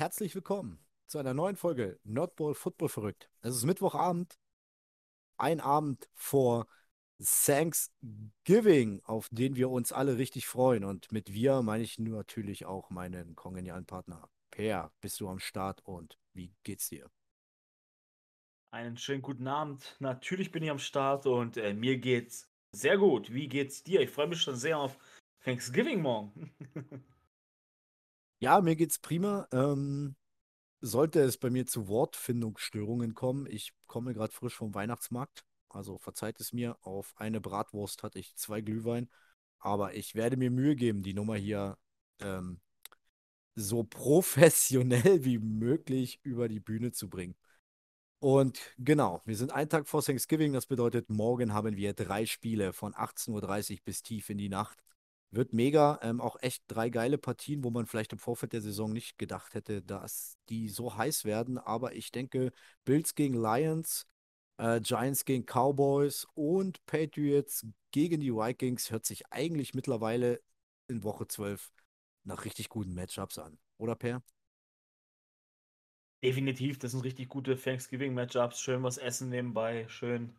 herzlich willkommen zu einer neuen Folge Nerdball Football verrückt. Es ist Mittwochabend, ein Abend vor Thanksgiving, auf den wir uns alle richtig freuen. Und mit wir meine ich natürlich auch meinen kongenialen Partner. Per, bist du am Start und wie geht's dir? Einen schönen guten Abend. Natürlich bin ich am Start und äh, mir geht's sehr gut. Wie geht's dir? Ich freue mich schon sehr auf Thanksgiving morgen. Ja, mir geht's prima. Ähm, sollte es bei mir zu Wortfindungsstörungen kommen, ich komme gerade frisch vom Weihnachtsmarkt, also verzeiht es mir, auf eine Bratwurst hatte ich zwei Glühwein, aber ich werde mir Mühe geben, die Nummer hier ähm, so professionell wie möglich über die Bühne zu bringen. Und genau, wir sind einen Tag vor Thanksgiving, das bedeutet, morgen haben wir drei Spiele von 18.30 Uhr bis tief in die Nacht. Wird mega. Ähm, auch echt drei geile Partien, wo man vielleicht im Vorfeld der Saison nicht gedacht hätte, dass die so heiß werden. Aber ich denke, Bills gegen Lions, äh, Giants gegen Cowboys und Patriots gegen die Vikings hört sich eigentlich mittlerweile in Woche 12 nach richtig guten Matchups an. Oder Per? Definitiv, das sind richtig gute Thanksgiving-Matchups. Schön was essen nebenbei, schön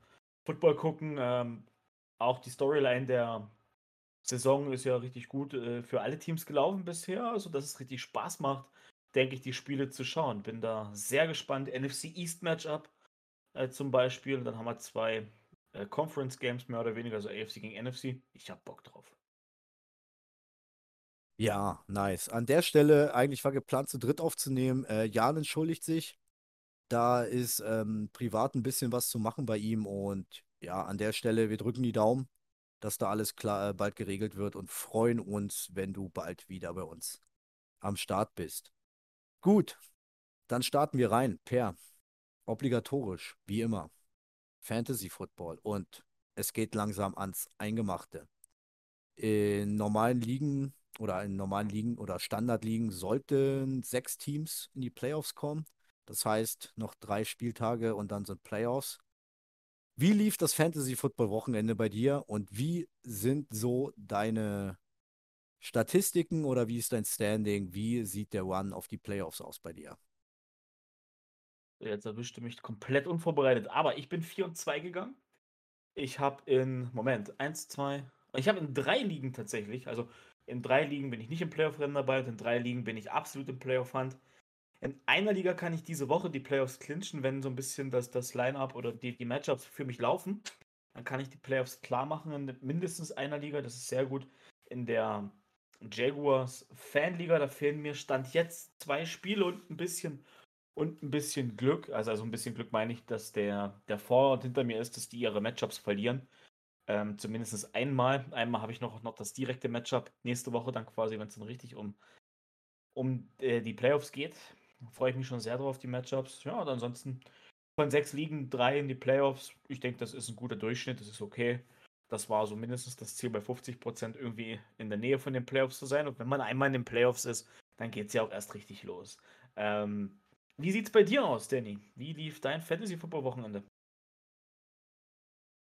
Football gucken. Ähm, auch die Storyline der Saison ist ja richtig gut äh, für alle Teams gelaufen bisher, sodass es richtig Spaß macht, denke ich, die Spiele zu schauen. Bin da sehr gespannt. NFC East Matchup äh, zum Beispiel. Dann haben wir zwei äh, Conference Games mehr oder weniger, also AFC gegen NFC. Ich habe Bock drauf. Ja, nice. An der Stelle, eigentlich war geplant, zu dritt aufzunehmen. Äh, Jan entschuldigt sich. Da ist ähm, privat ein bisschen was zu machen bei ihm. Und ja, an der Stelle, wir drücken die Daumen, dass da alles klar äh, bald geregelt wird und freuen uns, wenn du bald wieder bei uns am Start bist. Gut, dann starten wir rein. Per, obligatorisch, wie immer. Fantasy Football und es geht langsam ans Eingemachte. In normalen Ligen oder in normalen Ligen oder Standardligen sollten sechs Teams in die Playoffs kommen. Das heißt, noch drei Spieltage und dann sind Playoffs. Wie lief das Fantasy Football Wochenende bei dir und wie sind so deine Statistiken oder wie ist dein Standing? Wie sieht der One auf die Playoffs aus bei dir? Jetzt erwischte mich komplett unvorbereitet, aber ich bin 4 und 2 gegangen. Ich habe in, Moment, 1, 2, ich habe in drei Ligen tatsächlich, also in drei Ligen bin ich nicht im Playoff-Rennen dabei und in drei Ligen bin ich absolut im Playoff-Hand. In einer Liga kann ich diese Woche die Playoffs clinchen, wenn so ein bisschen das, das Line-Up oder die, die Matchups für mich laufen. Dann kann ich die Playoffs klar machen in mindestens einer Liga. Das ist sehr gut. In der Jaguars Fanliga, da fehlen mir Stand jetzt zwei Spiele und ein bisschen und ein bisschen Glück. Also, also ein bisschen Glück meine ich, dass der, der Vor- und hinter mir ist, dass die ihre Matchups verlieren. Ähm, zumindest einmal. Einmal habe ich noch, noch das direkte Matchup nächste Woche, dann quasi, wenn es dann richtig um, um äh, die Playoffs geht. Freue ich mich schon sehr drauf, die Matchups. Ja, und ansonsten von sechs Ligen drei in die Playoffs. Ich denke, das ist ein guter Durchschnitt, das ist okay. Das war so mindestens das Ziel bei 50% irgendwie in der Nähe von den Playoffs zu sein. Und wenn man einmal in den Playoffs ist, dann geht es ja auch erst richtig los. Ähm, wie sieht es bei dir aus, Danny? Wie lief dein Fantasy-Football-Wochenende?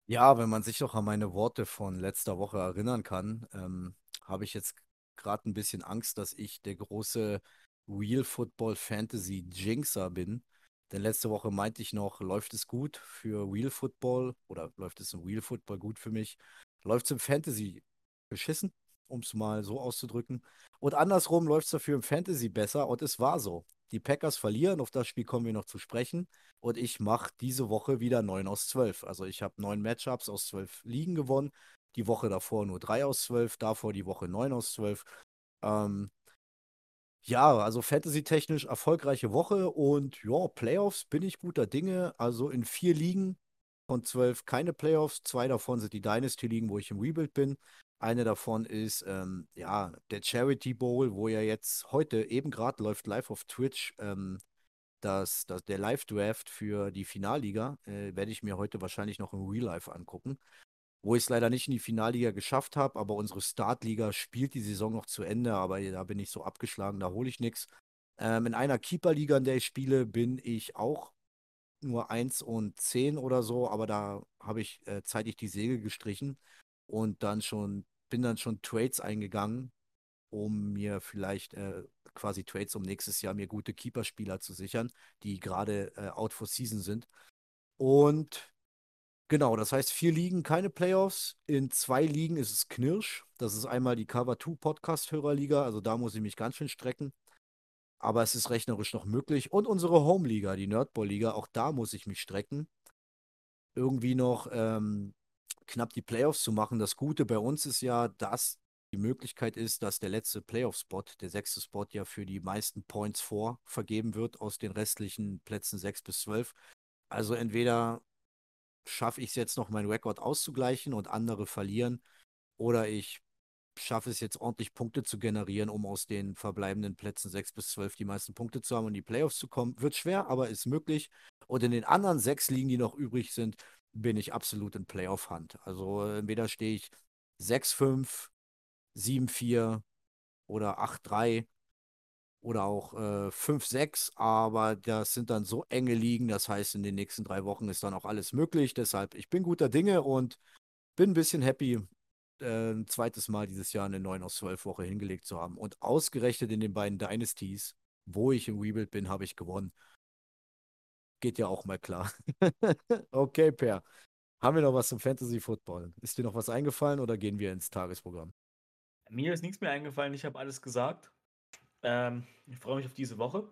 Ja, wenn man sich noch an meine Worte von letzter Woche erinnern kann, ähm, habe ich jetzt gerade ein bisschen Angst, dass ich der große Real Football Fantasy Jinxer bin. Denn letzte Woche meinte ich noch, läuft es gut für Real Football oder läuft es im Real Football gut für mich? Läuft es im Fantasy beschissen, um es mal so auszudrücken. Und andersrum läuft es dafür im Fantasy besser und es war so. Die Packers verlieren, auf das Spiel kommen wir noch zu sprechen. Und ich mache diese Woche wieder 9 aus 12. Also ich habe neun Matchups aus 12 Ligen gewonnen. Die Woche davor nur 3 aus 12, davor die Woche 9 aus 12. Ähm, ja, also Fantasy-technisch erfolgreiche Woche und ja, Playoffs bin ich guter Dinge. Also in vier Ligen von zwölf keine Playoffs. Zwei davon sind die Dynasty-Ligen, wo ich im Rebuild bin. Eine davon ist ähm, ja der Charity Bowl, wo ja jetzt heute eben gerade läuft live auf Twitch ähm, das, das, der Live-Draft für die Finalliga. Äh, werde ich mir heute wahrscheinlich noch im Real Life angucken wo ich es leider nicht in die Finalliga geschafft habe, aber unsere Startliga spielt die Saison noch zu Ende, aber da bin ich so abgeschlagen, da hole ich nichts. Ähm, in einer Keeperliga, in der ich spiele, bin ich auch nur 1 und 10 oder so, aber da habe ich äh, zeitig die Segel gestrichen und dann schon, bin dann schon Trades eingegangen um mir vielleicht äh, quasi Trades um nächstes Jahr mir gute Keeper-Spieler zu sichern, die gerade äh, out for season sind. Und genau, das heißt vier Ligen, keine Playoffs. In zwei Ligen ist es Knirsch. Das ist einmal die Cover 2 Podcast-Hörerliga, also da muss ich mich ganz schön strecken. Aber es ist rechnerisch noch möglich. Und unsere Home-Liga, die Nerdball-Liga, auch da muss ich mich strecken. Irgendwie noch ähm, knapp die Playoffs zu machen. Das Gute bei uns ist ja, dass die Möglichkeit ist, dass der letzte Playoff-Spot, der sechste Spot, ja für die meisten Points vor vergeben wird aus den restlichen Plätzen 6 bis 12. Also entweder schaffe ich es jetzt noch, meinen Rekord auszugleichen und andere verlieren, oder ich schaffe es jetzt ordentlich Punkte zu generieren, um aus den verbleibenden Plätzen 6 bis 12 die meisten Punkte zu haben und die Playoffs zu kommen. Wird schwer, aber ist möglich. Und in den anderen sechs Ligen, die noch übrig sind, bin ich absolut in Playoff-Hand. Also entweder stehe ich 6-5, 7-4 oder 8-3 oder auch äh, 5-6, aber das sind dann so enge Ligen, das heißt, in den nächsten drei Wochen ist dann auch alles möglich. Deshalb, ich bin guter Dinge und bin ein bisschen happy, äh, ein zweites Mal dieses Jahr eine 9 aus 12 Woche hingelegt zu haben. Und ausgerechnet in den beiden Dynasties, wo ich im Rebuild bin, habe ich gewonnen. Geht ja auch mal klar. okay, Per. Haben wir noch was zum Fantasy Football? Ist dir noch was eingefallen oder gehen wir ins Tagesprogramm? Mir ist nichts mehr eingefallen, ich habe alles gesagt. Ähm, ich freue mich auf diese Woche,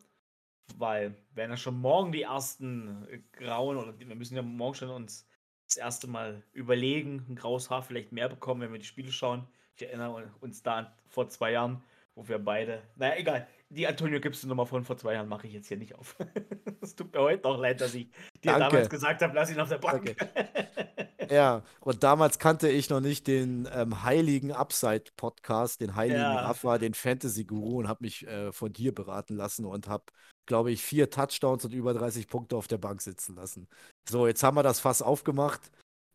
weil werden ja schon morgen die ersten grauen oder wir müssen ja morgen schon uns das erste Mal überlegen, ein graues Haar vielleicht mehr bekommen, wenn wir die Spiele schauen. Ich erinnere uns da vor zwei Jahren, wo wir beide, naja, egal, die Antonio Gibson Nummer von vor zwei Jahren mache ich jetzt hier nicht auf. Es tut mir heute noch leid, dass ich dir Danke. damals gesagt habe, lass ihn auf der Bank. Okay. Ja, und damals kannte ich noch nicht den ähm, heiligen Upside-Podcast, den heiligen ja. Rafa, den Fantasy-Guru und habe mich äh, von dir beraten lassen und habe, glaube ich, vier Touchdowns und über 30 Punkte auf der Bank sitzen lassen. So, jetzt haben wir das Fass aufgemacht.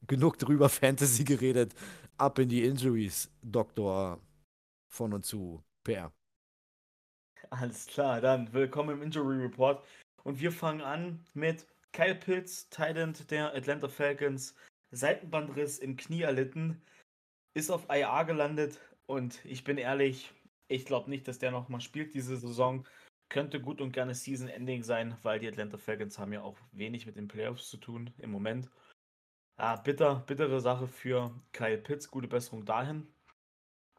Genug drüber Fantasy geredet. Ab in die Injuries, Doktor von und zu. Per. Alles klar, dann willkommen im Injury Report. Und wir fangen an mit Kyle Pitts, Tident der Atlanta Falcons, Seitenbandriss im Knie erlitten, ist auf IA gelandet und ich bin ehrlich, ich glaube nicht, dass der nochmal spielt diese Saison. Könnte gut und gerne Season-Ending sein, weil die Atlanta Falcons haben ja auch wenig mit den Playoffs zu tun im Moment. Ja, bitter, bittere Sache für Kyle Pitts, gute Besserung dahin.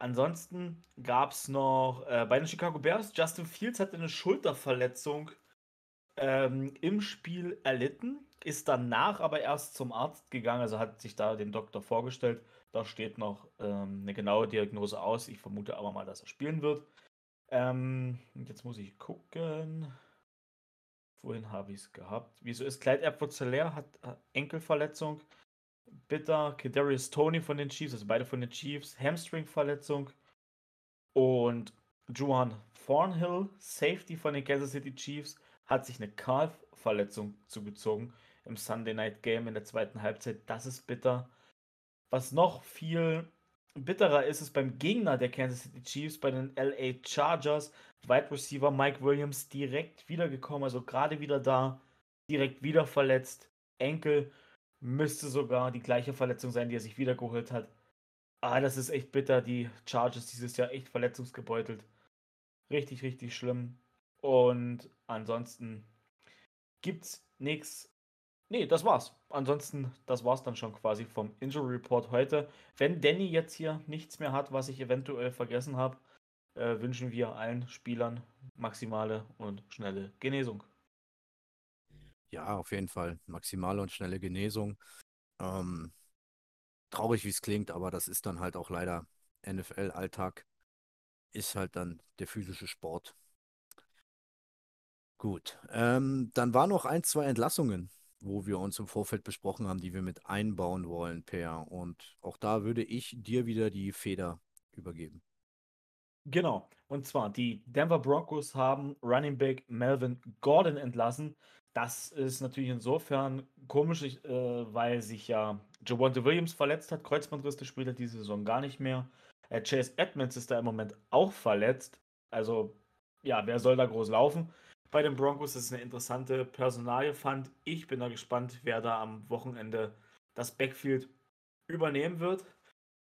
Ansonsten gab es noch äh, bei den Chicago Bears, Justin Fields hatte eine Schulterverletzung ähm, im Spiel erlitten, ist danach aber erst zum Arzt gegangen, also hat sich da dem Doktor vorgestellt. Da steht noch ähm, eine genaue Diagnose aus. Ich vermute aber mal, dass er spielen wird. Ähm, jetzt muss ich gucken. Wohin habe ich es gehabt? Wieso ist Clyde Edwards Zeller hat Enkelverletzung. Bitter, Kadarius Tony von den Chiefs, also beide von den Chiefs, Hamstring-Verletzung. Und Juan Thornhill, Safety von den Kansas City Chiefs, hat sich eine Calf-Verletzung zugezogen im Sunday Night Game in der zweiten Halbzeit. Das ist bitter. Was noch viel bitterer ist, ist beim Gegner der Kansas City Chiefs, bei den LA Chargers, Wide Receiver Mike Williams direkt wiedergekommen, also gerade wieder da, direkt wieder verletzt. Enkel müsste sogar die gleiche Verletzung sein, die er sich wiedergeholt hat. Ah, das ist echt bitter. Die Chargers dieses Jahr echt verletzungsgebeutelt. Richtig, richtig schlimm. Und ansonsten gibt's nichts. Nee, das war's. Ansonsten, das war's dann schon quasi vom Injury Report heute. Wenn Danny jetzt hier nichts mehr hat, was ich eventuell vergessen habe, äh, wünschen wir allen Spielern maximale und schnelle Genesung. Ja, auf jeden Fall. Maximale und schnelle Genesung. Ähm, traurig, wie es klingt, aber das ist dann halt auch leider NFL-Alltag. Ist halt dann der physische Sport. Gut, ähm, dann waren noch ein, zwei Entlassungen, wo wir uns im Vorfeld besprochen haben, die wir mit einbauen wollen, Per. Und auch da würde ich dir wieder die Feder übergeben. Genau, und zwar die Denver Broncos haben Running Back Melvin Gordon entlassen. Das ist natürlich insofern komisch, äh, weil sich ja Javonte Williams verletzt hat, Kreuzbandriss, der spielt er diese Saison gar nicht mehr. Äh, Chase Edmonds ist da im Moment auch verletzt. Also, ja, wer soll da groß laufen? bei den Broncos. Ist eine interessante Personalie, fand ich. Bin da gespannt, wer da am Wochenende das Backfield übernehmen wird.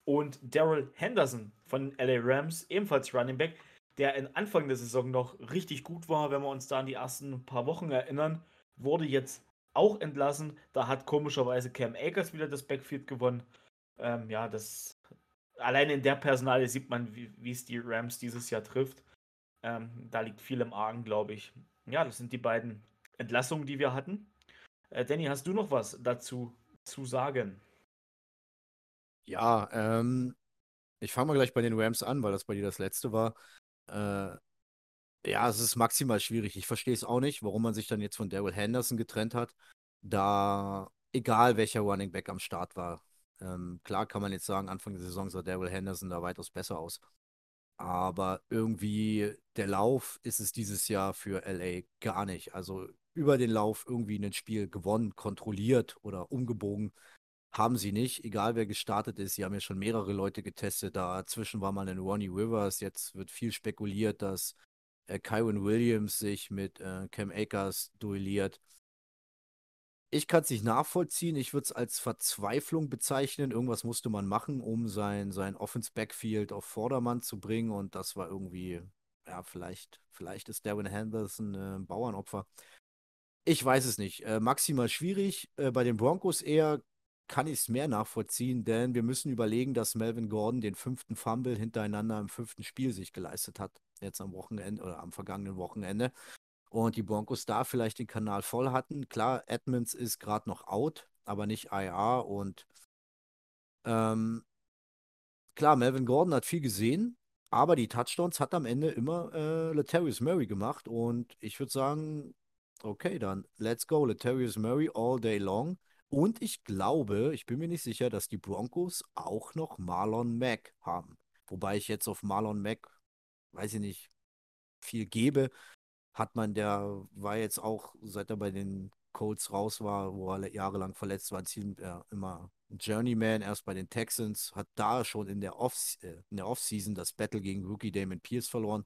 Und Daryl Henderson von LA Rams, ebenfalls Running Back, der in Anfang der Saison noch richtig gut war, wenn wir uns da an die ersten paar Wochen erinnern, wurde jetzt auch entlassen. Da hat komischerweise Cam Akers wieder das Backfield gewonnen. Ähm, ja, das alleine in der Personale sieht man, wie es die Rams dieses Jahr trifft. Ähm, da liegt viel im Argen, glaube ich. Ja, das sind die beiden Entlassungen, die wir hatten. Äh, Danny, hast du noch was dazu zu sagen? Ja, ähm, ich fange mal gleich bei den Rams an, weil das bei dir das letzte war. Äh, ja, es ist maximal schwierig. Ich verstehe es auch nicht, warum man sich dann jetzt von Daryl Henderson getrennt hat, da egal welcher Running Back am Start war. Ähm, klar kann man jetzt sagen, Anfang der Saison sah Daryl Henderson da weitaus besser aus. Aber irgendwie der Lauf ist es dieses Jahr für LA gar nicht. Also über den Lauf irgendwie ein Spiel gewonnen, kontrolliert oder umgebogen haben sie nicht. Egal wer gestartet ist, sie haben ja schon mehrere Leute getestet. Dazwischen war mal ein Ronnie Rivers. Jetzt wird viel spekuliert, dass äh, Kyron Williams sich mit äh, Cam Akers duelliert. Ich kann es nicht nachvollziehen. Ich würde es als Verzweiflung bezeichnen. Irgendwas musste man machen, um sein, sein Offense-Backfield auf Vordermann zu bringen. Und das war irgendwie, ja, vielleicht, vielleicht ist Darwin Henderson äh, ein Bauernopfer. Ich weiß es nicht. Äh, maximal schwierig. Äh, bei den Broncos eher kann ich es mehr nachvollziehen, denn wir müssen überlegen, dass Melvin Gordon den fünften Fumble hintereinander im fünften Spiel sich geleistet hat. Jetzt am Wochenende oder am vergangenen Wochenende und die Broncos da vielleicht den Kanal voll hatten. Klar, Edmonds ist gerade noch out, aber nicht IR und ähm, klar, Melvin Gordon hat viel gesehen, aber die Touchdowns hat am Ende immer äh, Latavius Murray gemacht und ich würde sagen, okay, dann let's go, Latavius Murray all day long. Und ich glaube, ich bin mir nicht sicher, dass die Broncos auch noch Marlon Mack haben. Wobei ich jetzt auf Marlon Mack, weiß ich nicht, viel gebe hat man, der war jetzt auch, seit er bei den Colts raus war, wo er jahrelang verletzt war, ziemlich, äh, immer Journeyman, erst bei den Texans, hat da schon in der, Off äh, in der Offseason das Battle gegen Rookie Damon Pierce verloren.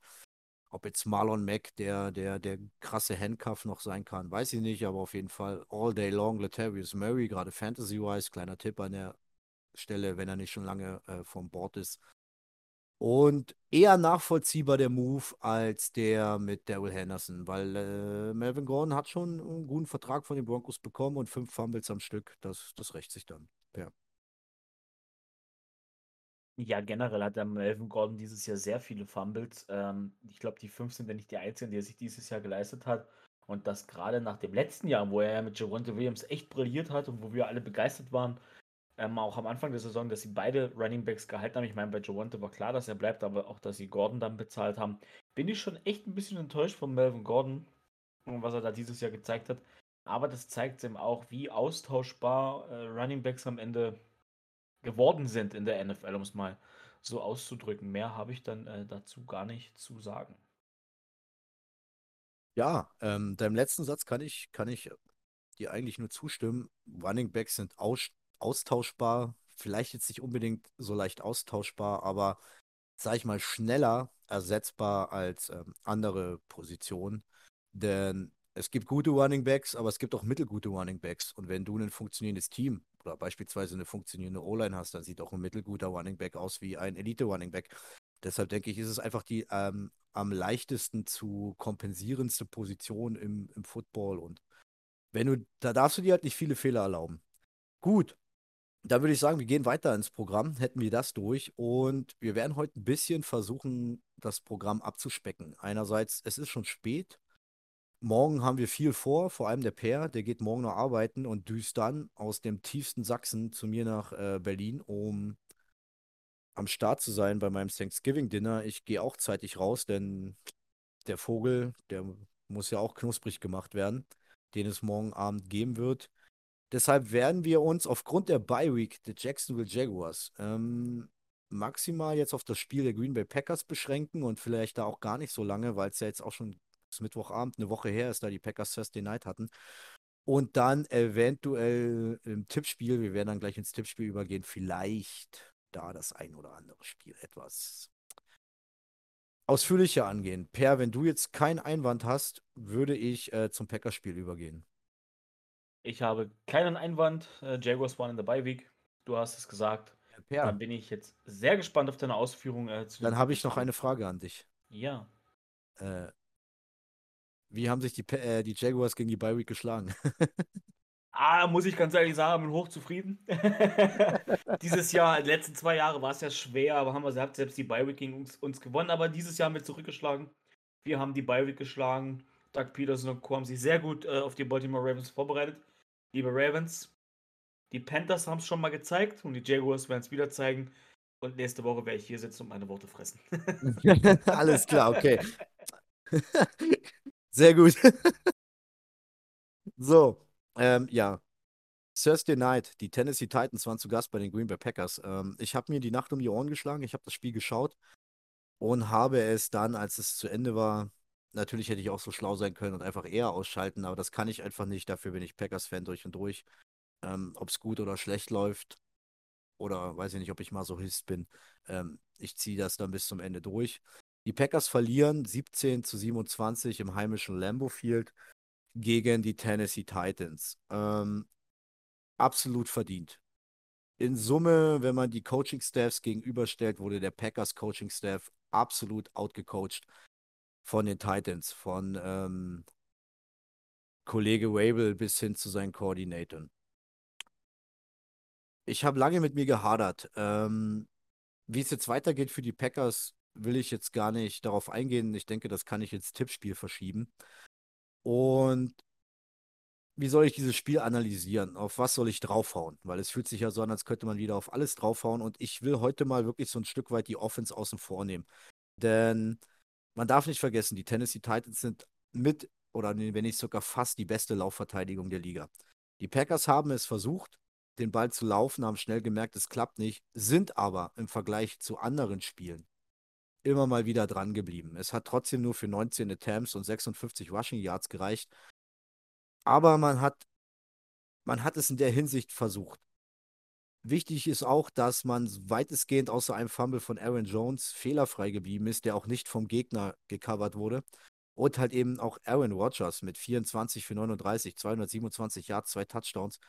Ob jetzt Marlon Mack der, der, der krasse Handcuff noch sein kann, weiß ich nicht, aber auf jeden Fall all day long Latavius Murray, gerade Fantasy-wise, kleiner Tipp an der Stelle, wenn er nicht schon lange äh, vom Bord ist, und eher nachvollziehbar der Move als der mit Daryl Henderson, weil äh, Melvin Gordon hat schon einen guten Vertrag von den Broncos bekommen und fünf Fumbles am Stück. Das, das rächt sich dann. Ja. Ja, generell hat der Melvin Gordon dieses Jahr sehr viele Fumbles. Ähm, ich glaube, die fünf sind ja nicht die einzigen, die er sich dieses Jahr geleistet hat. Und das gerade nach dem letzten Jahr, wo er mit Javonte Williams echt brilliert hat und wo wir alle begeistert waren, ähm, auch am Anfang der Saison, dass sie beide Running Backs gehalten haben. Ich meine, bei Javante war klar, dass er bleibt, aber auch, dass sie Gordon dann bezahlt haben. Bin ich schon echt ein bisschen enttäuscht von Melvin Gordon und was er da dieses Jahr gezeigt hat. Aber das zeigt eben auch, wie austauschbar äh, Running Backs am Ende geworden sind in der NFL, um es mal so auszudrücken. Mehr habe ich dann äh, dazu gar nicht zu sagen. Ja, ähm, deinem letzten Satz kann ich, kann ich dir eigentlich nur zustimmen. Running Backs sind aus, austauschbar, vielleicht jetzt nicht unbedingt so leicht austauschbar, aber sag ich mal schneller ersetzbar als ähm, andere Positionen. Denn es gibt gute Running Backs, aber es gibt auch mittelgute Running Backs. Und wenn du ein funktionierendes Team oder beispielsweise eine funktionierende O-Line hast, dann sieht auch ein mittelguter Running Back aus wie ein Elite-Running Back. Deshalb denke ich, ist es einfach die ähm, am leichtesten zu kompensierendste Position im, im Football. Und wenn du, da darfst du dir halt nicht viele Fehler erlauben. Gut, dann würde ich sagen, wir gehen weiter ins Programm, hätten wir das durch und wir werden heute ein bisschen versuchen, das Programm abzuspecken. Einerseits, es ist schon spät. Morgen haben wir viel vor, vor allem der Per, der geht morgen noch arbeiten und düst dann aus dem tiefsten Sachsen zu mir nach äh, Berlin, um am Start zu sein bei meinem Thanksgiving-Dinner. Ich gehe auch zeitig raus, denn der Vogel, der muss ja auch knusprig gemacht werden, den es morgen Abend geben wird. Deshalb werden wir uns aufgrund der Bye Week der Jacksonville Jaguars ähm, maximal jetzt auf das Spiel der Green Bay Packers beschränken und vielleicht da auch gar nicht so lange, weil es ja jetzt auch schon Mittwochabend eine Woche her ist, da die Packers Thursday Night hatten. Und dann eventuell im Tippspiel, wir werden dann gleich ins Tippspiel übergehen, vielleicht da das ein oder andere Spiel etwas ausführlicher angehen. Per, wenn du jetzt keinen Einwand hast, würde ich äh, zum Packerspiel übergehen. Ich habe keinen Einwand. Äh, Jaguars waren in der Week. Du hast es gesagt. Ja. Dann bin ich jetzt sehr gespannt auf deine Ausführungen äh, Dann habe ich noch eine Frage an dich. Ja. Äh, wie haben sich die, äh, die Jaguars gegen die Bye Week geschlagen? Ah, muss ich ganz ehrlich sagen, bin hochzufrieden. dieses Jahr, die letzten zwei Jahre war es ja schwer, aber haben wir selbst, selbst die Bi-Week gegen uns, uns gewonnen. Aber dieses Jahr haben wir zurückgeschlagen. Wir haben die Bi-Week geschlagen. Doug Peterson und Co. haben sich sehr gut äh, auf die Baltimore Ravens vorbereitet. Liebe Ravens, die Panthers haben es schon mal gezeigt und die Jaguars werden es wieder zeigen. Und nächste Woche werde ich hier sitzen und meine Worte fressen. Alles klar, okay. Sehr gut. So, ähm, ja. Thursday Night, die Tennessee Titans waren zu Gast bei den Green Bay Packers. Ähm, ich habe mir die Nacht um die Ohren geschlagen, ich habe das Spiel geschaut und habe es dann, als es zu Ende war, natürlich hätte ich auch so schlau sein können und einfach eher ausschalten, aber das kann ich einfach nicht. Dafür bin ich Packers-Fan durch und durch. Ähm, ob es gut oder schlecht läuft oder weiß ich nicht, ob ich Masochist bin. Ähm, ich ziehe das dann bis zum Ende durch. Die Packers verlieren 17 zu 27 im heimischen Lambeau Field gegen die Tennessee Titans. Ähm, absolut verdient. In Summe, wenn man die Coaching-Staffs gegenüberstellt, wurde der Packers Coaching-Staff absolut outgecoacht von den Titans, von ähm, Kollege Wabel bis hin zu seinen Koordinatoren. Ich habe lange mit mir gehadert. Ähm, wie es jetzt weitergeht für die Packers, will ich jetzt gar nicht darauf eingehen. Ich denke, das kann ich ins Tippspiel verschieben. Und wie soll ich dieses Spiel analysieren? Auf was soll ich draufhauen? Weil es fühlt sich ja so an, als könnte man wieder auf alles draufhauen. Und ich will heute mal wirklich so ein Stück weit die Offense außen vor nehmen. Denn man darf nicht vergessen, die Tennessee Titans sind mit, oder wenn nicht sogar fast die beste Laufverteidigung der Liga. Die Packers haben es versucht, den Ball zu laufen, haben schnell gemerkt, es klappt nicht, sind aber im Vergleich zu anderen Spielen immer mal wieder dran geblieben. Es hat trotzdem nur für 19 Attempts und 56 Rushing Yards gereicht. Aber man hat, man hat es in der Hinsicht versucht. Wichtig ist auch, dass man weitestgehend außer einem Fumble von Aaron Jones fehlerfrei geblieben ist, der auch nicht vom Gegner gecovert wurde. Und halt eben auch Aaron Rodgers mit 24 für 39, 227 Yards, zwei Touchdowns,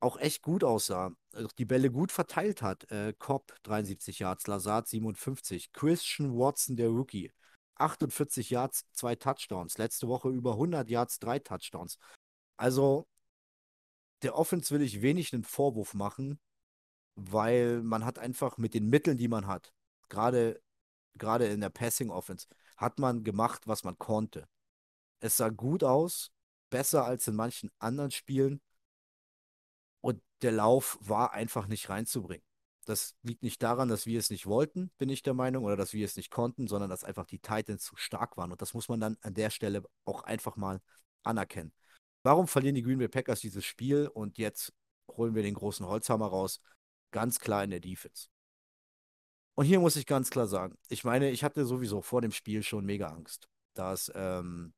auch echt gut aussah. Die Bälle gut verteilt hat. Äh, Cobb 73 Yards, Lazard 57, Christian Watson, der Rookie, 48 Yards, zwei Touchdowns. Letzte Woche über 100 Yards, drei Touchdowns. Also der Offense will ich wenig einen Vorwurf machen, weil man hat einfach mit den Mitteln, die man hat, gerade gerade in der Passing Offense, hat man gemacht, was man konnte. Es sah gut aus, besser als in manchen anderen Spielen. Und der Lauf war einfach nicht reinzubringen. Das liegt nicht daran, dass wir es nicht wollten, bin ich der Meinung, oder dass wir es nicht konnten, sondern dass einfach die Titans zu stark waren. Und das muss man dann an der Stelle auch einfach mal anerkennen. Warum verlieren die Green Bay Packers dieses Spiel und jetzt holen wir den großen Holzhammer raus? Ganz klar in der Defense. Und hier muss ich ganz klar sagen, ich meine, ich hatte sowieso vor dem Spiel schon mega Angst, dass ähm,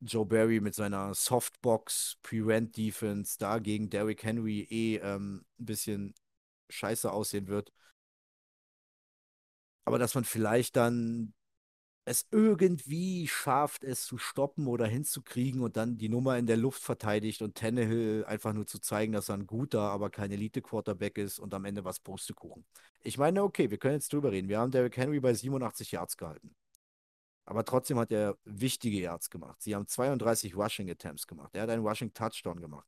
Joe Barry mit seiner Softbox Prevent Defense da gegen Derrick Henry eh ähm, ein bisschen scheiße aussehen wird. Aber dass man vielleicht dann es irgendwie schafft, es zu stoppen oder hinzukriegen und dann die Nummer in der Luft verteidigt und Tannehill einfach nur zu zeigen, dass er ein guter, aber kein Elite-Quarterback ist und am Ende was Pustekuchen. Ich meine, okay, wir können jetzt drüber reden. Wir haben Derrick Henry bei 87 Yards gehalten. Aber trotzdem hat er wichtige Yards gemacht. Sie haben 32 Rushing Attempts gemacht. Er hat einen Rushing Touchdown gemacht.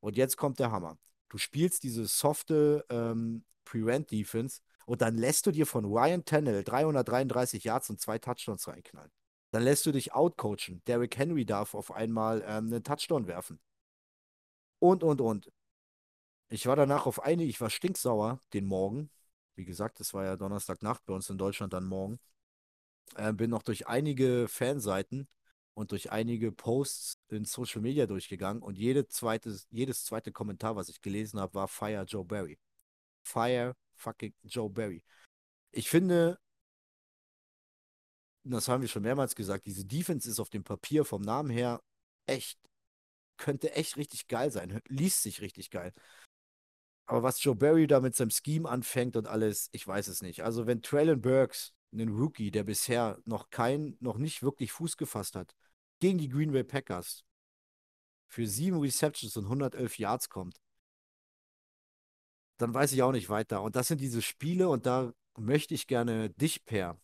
Und jetzt kommt der Hammer. Du spielst diese softe ähm, Prevent Defense und dann lässt du dir von Ryan Tannehill 333 Yards und zwei Touchdowns reinknallen. Dann lässt du dich outcoachen. Derrick Henry darf auf einmal ähm, einen Touchdown werfen. Und, und, und. Ich war danach auf eine, ich war stinksauer den Morgen. Wie gesagt, es war ja Donnerstagnacht bei uns in Deutschland dann morgen. Äh, bin noch durch einige Fanseiten und durch einige Posts in Social Media durchgegangen und jede zweite, jedes zweite Kommentar, was ich gelesen habe, war Fire Joe Barry. Fire fucking Joe Barry. Ich finde, das haben wir schon mehrmals gesagt, diese Defense ist auf dem Papier vom Namen her echt, könnte echt richtig geil sein. Liest sich richtig geil. Aber was Joe Barry da mit seinem Scheme anfängt und alles, ich weiß es nicht. Also wenn Traylon Burks, einen Rookie, der bisher noch kein, noch nicht wirklich Fuß gefasst hat, gegen die Green Bay Packers für sieben Receptions und 111 Yards kommt, dann weiß ich auch nicht weiter. Und das sind diese Spiele und da möchte ich gerne dich, Per,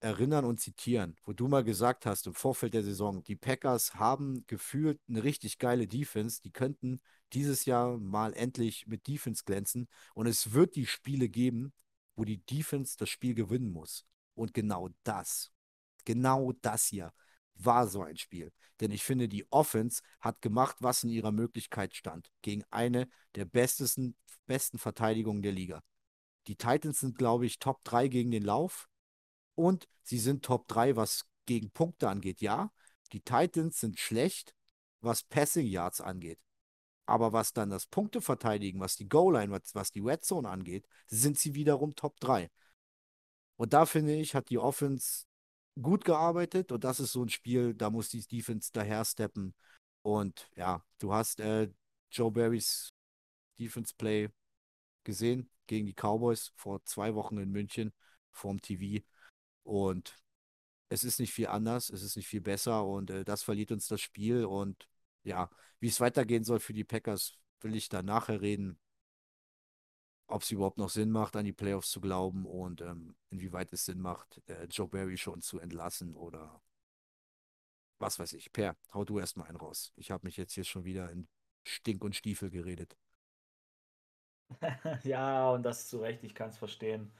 erinnern und zitieren, wo du mal gesagt hast im Vorfeld der Saison, die Packers haben gefühlt eine richtig geile Defense, die könnten dieses Jahr mal endlich mit Defense glänzen und es wird die Spiele geben, wo die Defense das Spiel gewinnen muss. Und genau das, genau das hier war so ein Spiel. Denn ich finde, die Offense hat gemacht, was in ihrer Möglichkeit stand, gegen eine der bestesten, besten Verteidigungen der Liga. Die Titans sind, glaube ich, Top 3 gegen den Lauf und sie sind Top 3, was gegen Punkte angeht. Ja, die Titans sind schlecht, was Passing Yards angeht. Aber was dann das Punkte verteidigen, was die Goal-Line, was, was die Red Zone angeht, sind sie wiederum Top 3. Und da finde ich, hat die Offense gut gearbeitet und das ist so ein Spiel, da muss die Defense daher steppen. Und ja, du hast äh, Joe Barrys Defense Play gesehen gegen die Cowboys vor zwei Wochen in München vorm TV. Und es ist nicht viel anders, es ist nicht viel besser und äh, das verliert uns das Spiel. Und ja, wie es weitergehen soll für die Packers, will ich da nachher reden. Ob es überhaupt noch Sinn macht, an die Playoffs zu glauben und ähm, inwieweit es Sinn macht, äh, Joe Barry schon zu entlassen oder was weiß ich. Per, hau du erstmal einen raus. Ich habe mich jetzt hier schon wieder in Stink und Stiefel geredet. ja, und das zu Recht, ich kann es verstehen.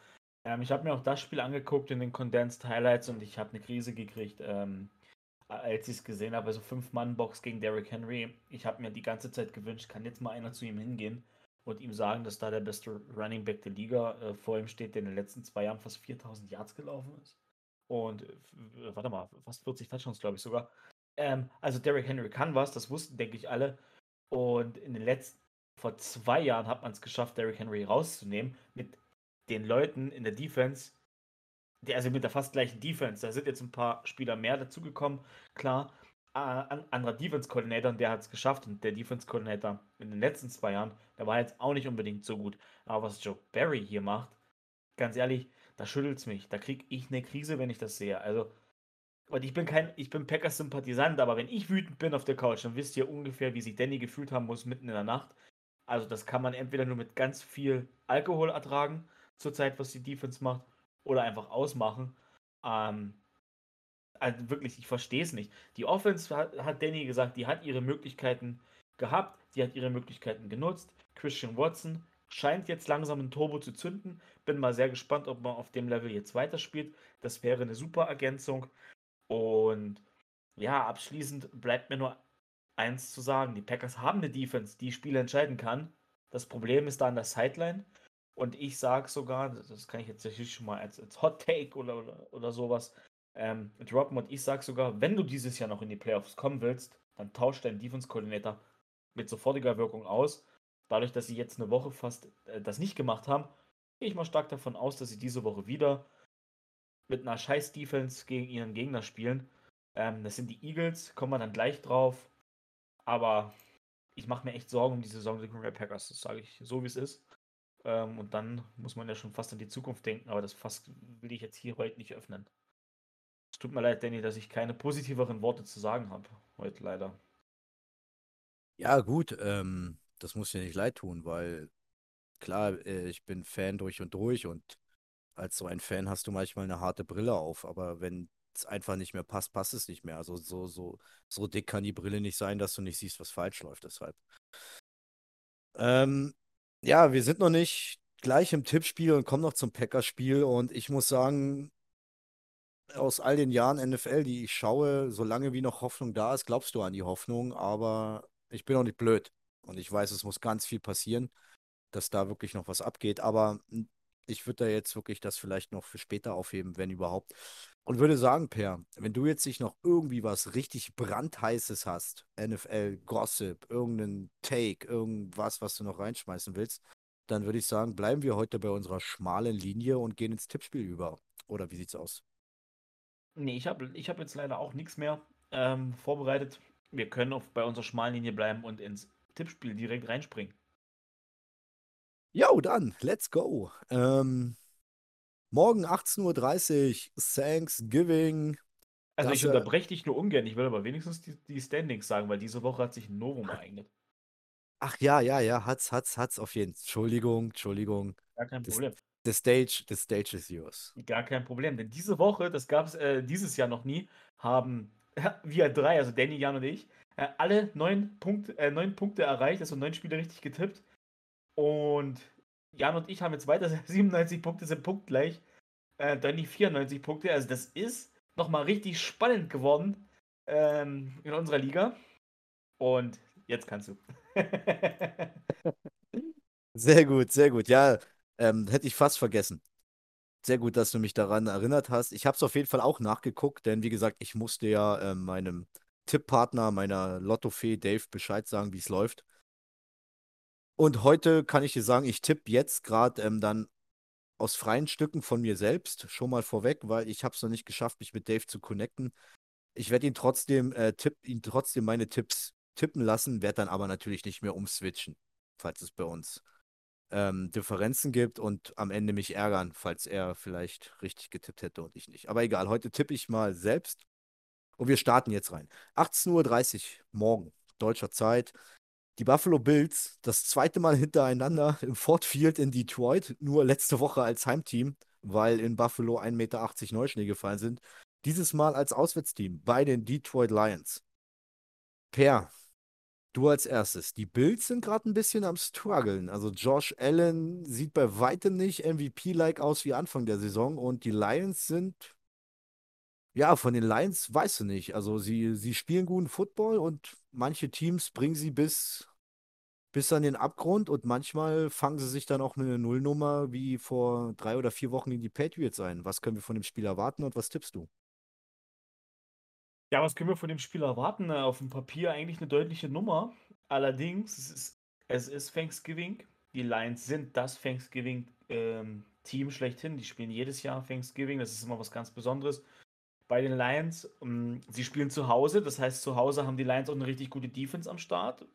Ähm, ich habe mir auch das Spiel angeguckt in den Condensed Highlights und ich habe eine Krise gekriegt, ähm, als ich es gesehen habe. Also Fünf-Mann-Box gegen Derrick Henry. Ich habe mir die ganze Zeit gewünscht, kann jetzt mal einer zu ihm hingehen und ihm sagen, dass da der beste Running Back der Liga äh, vor ihm steht, der in den letzten zwei Jahren fast 4000 Yards gelaufen ist. Und äh, warte mal, fast 40 Touchdowns, glaube ich sogar. Ähm, also Derrick Henry kann was, das wussten, denke ich, alle. Und in den letzten, vor zwei Jahren hat man es geschafft, Derrick Henry rauszunehmen mit den Leuten in der Defense, die, also mit der fast gleichen Defense. Da sind jetzt ein paar Spieler mehr dazugekommen, klar. Äh, ein anderer Defense-Coordinator, der hat es geschafft und der Defense-Coordinator in den letzten zwei Jahren, der war jetzt auch nicht unbedingt so gut. Aber was Joe Barry hier macht, ganz ehrlich, da schüttelt es mich. Da kriege ich eine Krise, wenn ich das sehe. Also, und ich bin kein, ich bin Packers-Sympathisant, aber wenn ich wütend bin auf der Couch, dann wisst ihr ungefähr, wie sich Danny gefühlt haben muss mitten in der Nacht. Also, das kann man entweder nur mit ganz viel Alkohol ertragen zurzeit, was die Defense macht, oder einfach ausmachen. Ähm, also wirklich, ich verstehe es nicht. Die Offense hat, hat Danny gesagt, die hat ihre Möglichkeiten gehabt, die hat ihre Möglichkeiten genutzt. Christian Watson scheint jetzt langsam ein Turbo zu zünden. Bin mal sehr gespannt, ob man auf dem Level jetzt weiterspielt. Das wäre eine super Ergänzung. Und ja, abschließend bleibt mir nur eins zu sagen. Die Packers haben eine Defense, die Spiele entscheiden kann. Das Problem ist da an der Sideline. Und ich sage sogar, das kann ich jetzt schon mal als, als Hot Take oder, oder, oder sowas ähm, droppen. Und ich sage sogar, wenn du dieses Jahr noch in die Playoffs kommen willst, dann tausch deinen Defense-Koordinator mit sofortiger Wirkung aus. Dadurch, dass sie jetzt eine Woche fast äh, das nicht gemacht haben, gehe ich mal stark davon aus, dass sie diese Woche wieder mit einer scheiß Defense gegen ihren Gegner spielen. Ähm, das sind die Eagles, kommen wir dann gleich drauf. Aber ich mache mir echt Sorgen um die Saison der Green Bay Packers. Das sage ich so, wie es ist. Ähm, und dann muss man ja schon fast an die Zukunft denken, aber das Fass will ich jetzt hier heute nicht öffnen. Tut mir leid, Danny, dass ich keine positiveren Worte zu sagen habe heute leider. Ja, gut, ähm, das muss dir nicht leid tun, weil klar, äh, ich bin Fan durch und durch und als so ein Fan hast du manchmal eine harte Brille auf, aber wenn es einfach nicht mehr passt, passt es nicht mehr. Also so, so, so dick kann die Brille nicht sein, dass du nicht siehst, was falsch läuft. Deshalb. Ähm, ja, wir sind noch nicht gleich im Tippspiel und kommen noch zum Packerspiel. Und ich muss sagen, aus all den Jahren NFL, die ich schaue, solange wie noch Hoffnung da ist, glaubst du an die Hoffnung. Aber ich bin auch nicht blöd. Und ich weiß, es muss ganz viel passieren, dass da wirklich noch was abgeht. Aber ich würde da jetzt wirklich das vielleicht noch für später aufheben, wenn überhaupt. Und würde sagen, Per, wenn du jetzt nicht noch irgendwie was richtig brandheißes hast, NFL, Gossip, irgendeinen Take, irgendwas, was du noch reinschmeißen willst, dann würde ich sagen, bleiben wir heute bei unserer schmalen Linie und gehen ins Tippspiel über. Oder wie sieht's aus? Nee, ich habe ich hab jetzt leider auch nichts mehr ähm, vorbereitet. Wir können auf, bei unserer schmalen Linie bleiben und ins Tippspiel direkt reinspringen. Ja, dann, let's go. Ähm, morgen 18.30 Uhr, Thanksgiving. Also ich unterbreche dich nur ungern, ich will aber wenigstens die, die Standings sagen, weil diese Woche hat sich ein Novum ereignet. Ach ja, ja, ja, hat's, hat's, hat's auf jeden Fall. Entschuldigung, Entschuldigung. Gar kein Das, Problem. The stage, the stage is yours. Gar kein Problem. Denn diese Woche, das gab es äh, dieses Jahr noch nie, haben wir drei, also Danny, Jan und ich, äh, alle neun, Punkt, äh, neun Punkte erreicht, also neun Spiele richtig getippt. Und Jan und ich haben jetzt weiter 97 Punkte, sind punktgleich. Äh, Danny 94 Punkte. Also das ist nochmal richtig spannend geworden ähm, in unserer Liga. Und jetzt kannst du. Sehr gut, sehr gut. Ja, ähm, hätte ich fast vergessen. Sehr gut, dass du mich daran erinnert hast. Ich habe es auf jeden Fall auch nachgeguckt, denn wie gesagt, ich musste ja ähm, meinem Tipppartner, meiner Lottofee Dave Bescheid sagen, wie es läuft. Und heute kann ich dir sagen, ich tippe jetzt gerade ähm, dann aus freien Stücken von mir selbst schon mal vorweg, weil ich habe es noch nicht geschafft, mich mit Dave zu connecten. Ich werde ihn trotzdem, äh, tipp, ihn trotzdem meine Tipps tippen lassen, werde dann aber natürlich nicht mehr umswitchen, falls es bei uns ähm, Differenzen gibt und am Ende mich ärgern, falls er vielleicht richtig getippt hätte und ich nicht. Aber egal, heute tippe ich mal selbst und wir starten jetzt rein. 18.30 Uhr morgen, deutscher Zeit. Die Buffalo Bills, das zweite Mal hintereinander im Ford Field in Detroit, nur letzte Woche als Heimteam, weil in Buffalo 1,80 Meter Neuschnee gefallen sind. Dieses Mal als Auswärtsteam bei den Detroit Lions. Per, du als erstes. Die Bills sind gerade ein bisschen am struggeln. Also Josh Allen sieht bei weitem nicht MVP-like aus wie Anfang der Saison und die Lions sind ja, von den Lions weißt du nicht. Also sie, sie spielen guten Football und manche Teams bringen sie bis, bis an den Abgrund und manchmal fangen sie sich dann auch eine Nullnummer wie vor drei oder vier Wochen in die Patriots ein. Was können wir von dem Spiel erwarten und was tippst du? Ja, was können wir von dem Spiel erwarten? Auf dem Papier eigentlich eine deutliche Nummer. Allerdings, es ist, es ist Thanksgiving. Die Lions sind das Thanksgiving-Team schlechthin. Die spielen jedes Jahr Thanksgiving. Das ist immer was ganz Besonderes. Bei den Lions, ähm, sie spielen zu Hause. Das heißt, zu Hause haben die Lions auch eine richtig gute Defense am Start.